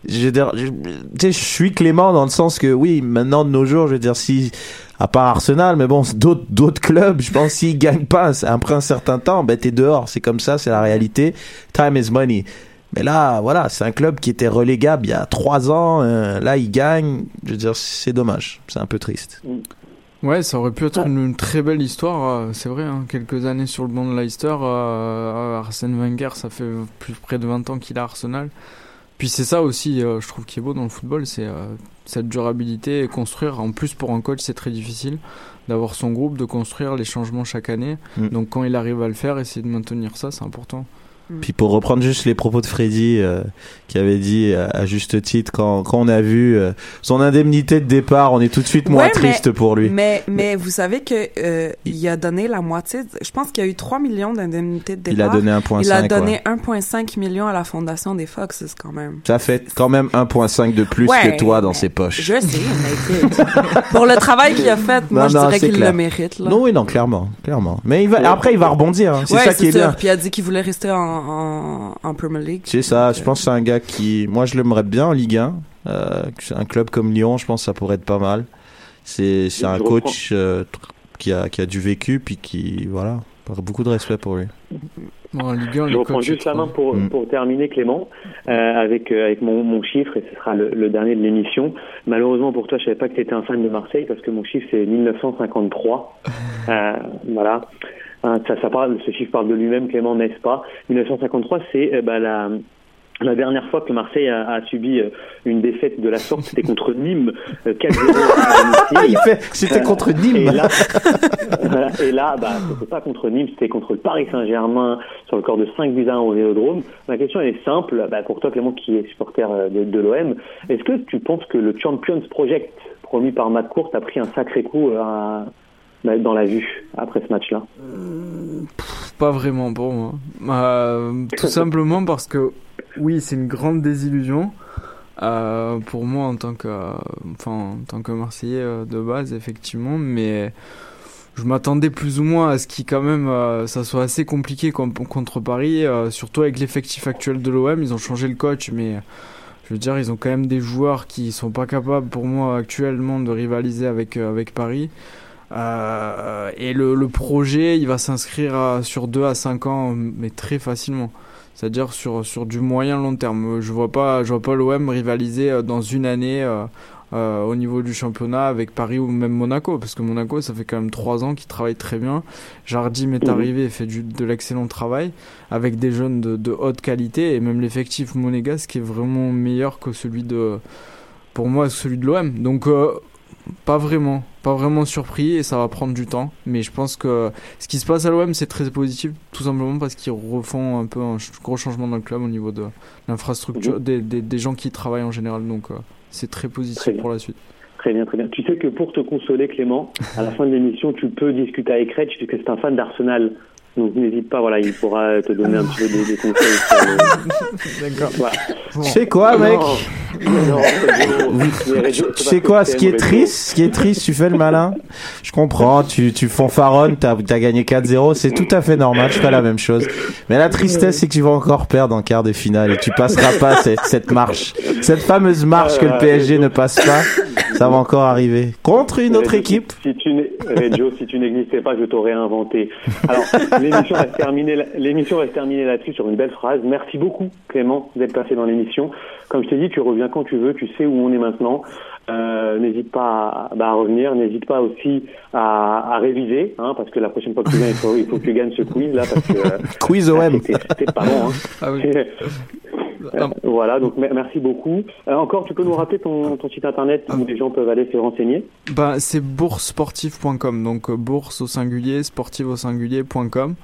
Je veux dire, je, tu sais, je suis clément dans le sens que oui, maintenant de nos jours, je veux dire, si à part Arsenal, mais bon, d'autres d'autres clubs, je pense s'ils gagnent pas après un certain temps, ben t'es dehors. C'est comme ça, c'est la réalité. Time is money. Mais là, voilà, c'est un club qui était relégable il y a trois ans. euh, là, il gagne. Je veux dire, c'est dommage. C'est un peu triste. Ouais, ça aurait pu être une, une très belle histoire, euh, c'est vrai. hein. Quelques années sur le banc de Leicester, euh, Arsène Wenger, ça fait plus près de 20 ans qu'il a Arsenal. Puis c'est ça aussi, euh, je trouve, qui est beau dans le football, c'est euh, cette durabilité et construire. En plus, pour un coach, c'est très difficile d'avoir son groupe, de construire les changements chaque année. Mm. Donc quand il arrive à le faire, essayer de maintenir ça, c'est important. Puis pour reprendre juste les propos de Freddy, euh, qui avait dit euh, à juste titre, quand, quand on a vu euh, son indemnité de départ, on est tout de suite moins Ouais, mais- triste pour lui. Mais, mais vous savez que euh, il a donné la moitié. Je pense qu'il y a eu 3 millions d'indemnités de Il a départ. donné 1,5, Il a donné 1,5 million à la fondation des Foxes quand même. Ça fait quand même 1.5 de plus Ouais, que toi dans ses poches. Je sais, mais pour le travail qu'il a fait, moi Non, je non, dirais qu'il le mérite. Là. Non, oui, non, clairement, clairement. Mais il va, après, il va rebondir. hein. C'est ça qui est sûr. bien. Puis il a dit qu'il voulait rester en, en, en Premier League. C'est ça, je pense que c'est un gars qui, moi je l'aimerais bien en Ligue 1. Euh, un club comme Lyon, je pense que ça pourrait être pas mal. C'est un coach euh, qui, a, qui a du vécu, puis qui, voilà, beaucoup de respect pour lui. Bon, en Ligue 1, Je reprends juste la main pour, Mm. pour terminer, Clément, euh, avec, euh, avec mon, mon chiffre, et ce sera le, le dernier de l'émission. Malheureusement pour toi, je savais pas que tu étais un fan de Marseille, parce que mon chiffre, c'est 1953. Euh, voilà. Hein, ça, ça parle, ce chiffre parle de lui-même, Clément, n'est-ce pas? 1953, c'est euh, bah, la... La dernière fois que Marseille a, a subi euh, une défaite de la sorte, c'était contre Nîmes, euh, 4-0 à domicile. Il fait, c'était Euh, contre Nîmes. Et là, voilà, et là bah, c'était pas contre Nîmes, c'était contre le Paris Saint-Germain sur le corps de 5 buts à 1 au Vélodrome. Ma question elle est simple, bah, pour toi Clément qui est supporter euh, de, de l'OM, est-ce que tu penses que le Champions Project promis par Matt Court a pris un sacré coup euh, à- bah, dans la vue après ce match-là Pas vraiment pour moi. Euh, tout simplement parce que oui, c'est une grande désillusion. Euh, pour moi en tant que, enfin, en tant que Marseillais euh, de base, effectivement, mais je m'attendais plus ou moins à ce qui quand même euh, ça soit assez compliqué com- contre Paris, euh, surtout avec l'effectif actuel de l'OM. Ils ont changé le coach, mais je veux dire, ils ont quand même des joueurs qui sont pas capables pour moi actuellement de rivaliser avec avec Paris. Euh, et le, le projet, il va s'inscrire sur 2 à 5 ans, mais très facilement. C'est-à-dire sur, sur du moyen long terme. Je vois pas, je vois pas l'OM rivaliser euh, dans une année euh, euh, au niveau du championnat avec Paris ou même Monaco, parce que Monaco, ça fait quand même 3 ans qu'ils travaillent très bien. Jardim est Mhm. arrivé et fait du, de l'excellent travail avec des jeunes de, de haute qualité et même l'effectif monégasque est vraiment meilleur que celui de, pour moi, celui de l'OM. Donc pas vraiment, pas vraiment surpris et ça va prendre du temps. Mais je pense que ce qui se passe à l'OM c'est très positif, tout simplement parce qu'ils refont un peu un gros changement dans le club au niveau de l'infrastructure, des, des, des gens qui y travaillent en général. Donc euh, c'est très positif Très pour la suite. Très bien, très bien. Tu sais que pour te consoler, Clément, à la fin de l'émission, tu peux discuter avec Reg, puisque c'est un fan d'Arsenal. Donc n'hésite pas, voilà, il pourra te donner un petit peu des, des conseils. le- D'accord. Voilà. Tu sais quoi, mec Tu sais quoi, ce qui est triste, ce qui est triste, tu fais le malin. Je comprends, tu, tu fanfaronnes, t'as, t'as gagné 4-0, c'est tout à fait normal, je ferais la même chose. Mais la tristesse, c'est que tu vas encore perdre en quart de finale et tu passeras pas cette, cette marche. Cette fameuse marche que le PSG ne passe pas, ça va encore arriver. Contre une autre équipe. Si tu Reggio, si tu n'existais pas, je t'aurais inventé. Alors, l'émission va se terminer, là- l'émission va se terminer là-dessus sur une belle phrase. Merci beaucoup, Clément, d'être passé dans l'émission. Comme je t'ai dit, tu reviens quand tu veux, tu sais où on est maintenant. Euh, n'hésite pas à, bah, à revenir, n'hésite pas aussi à, à réviser, hein, parce que la prochaine fois que tu viens, il faut, il faut que tu gagnes ce quiz là, parce que euh, Quiz OM. c'était c'était pas bon. Hein. Ah oui. Euh, voilà, donc me- merci beaucoup. Euh, encore, tu peux nous rappeler ton, ton site internet où les gens peuvent aller se renseigner? Bah, c'est boursesportif.com, donc euh, bourse au singulier, sportive au singulier.com.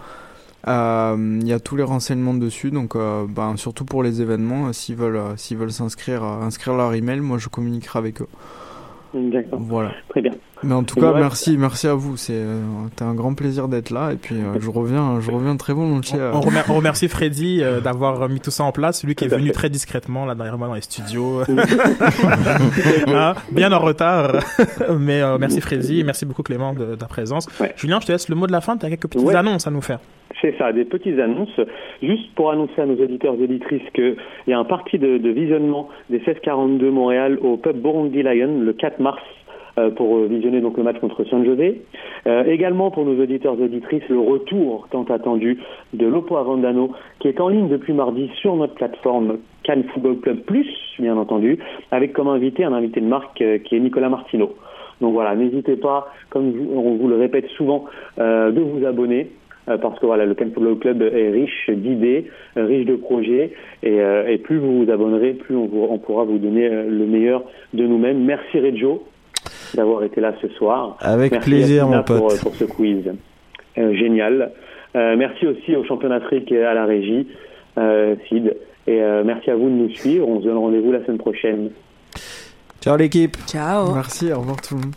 Euh, Il y a tous les renseignements dessus, donc ben, surtout pour les événements, s'ils veulent s'ils veulent s'inscrire, inscrire leur email, moi je communiquerai avec eux. D'accord. Voilà. Très bien. Mais en tout Et cas, ouais. merci, merci à vous. C'est euh, c'était un grand plaisir d'être là et puis euh, je reviens, je reviens très volontiers. On, remer- on remercie Freddy euh, d'avoir mis tout ça en place, lui qui est venu fait. très discrètement là derrière moi dans les studios, Hein, bien en retard. Mais euh, merci Freddy et merci beaucoup Clément de, de ta présence. Ouais. Julien, je te laisse le mot de la fin. Tu as quelques petites Ouais. annonces à nous faire. C'est ça, des petites annonces. Juste pour annoncer à nos auditeurs et auditrices qu'il y a un parti de, visionnement des 1642 Montréal au pub Burundi Lion le 4 mars euh, pour euh, visionner donc le match contre San José. Euh, également pour nos auditeurs et auditrices, le retour tant attendu de Lopo Avandano qui est en ligne depuis mardi sur notre plateforme Cannes Football Club Plus, bien entendu, avec comme invité un invité de marque qui est Nicolas Martineau. Donc voilà, n'hésitez pas, comme on vous le répète souvent, de vous abonner parce que voilà, le Cannes Football Club est riche d'idées, euh, riche de projets, et, euh, et plus vous vous abonnerez, plus on, vous- on pourra vous donner euh, le meilleur de nous-mêmes. Merci Reggio d'avoir été là ce soir. Avec Merci plaisir, mon pote. Pour, pour ce quiz. Euh, génial. Euh, merci aussi au champion d'Afrique et à la régie. euh, Sid. Et euh, merci à vous de nous suivre. On se donne rendez-vous la semaine prochaine. Ciao l'équipe. Ciao. Merci, au revoir tout le monde.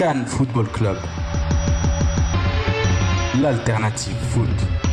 Cannes Football Club. L'alternative foot.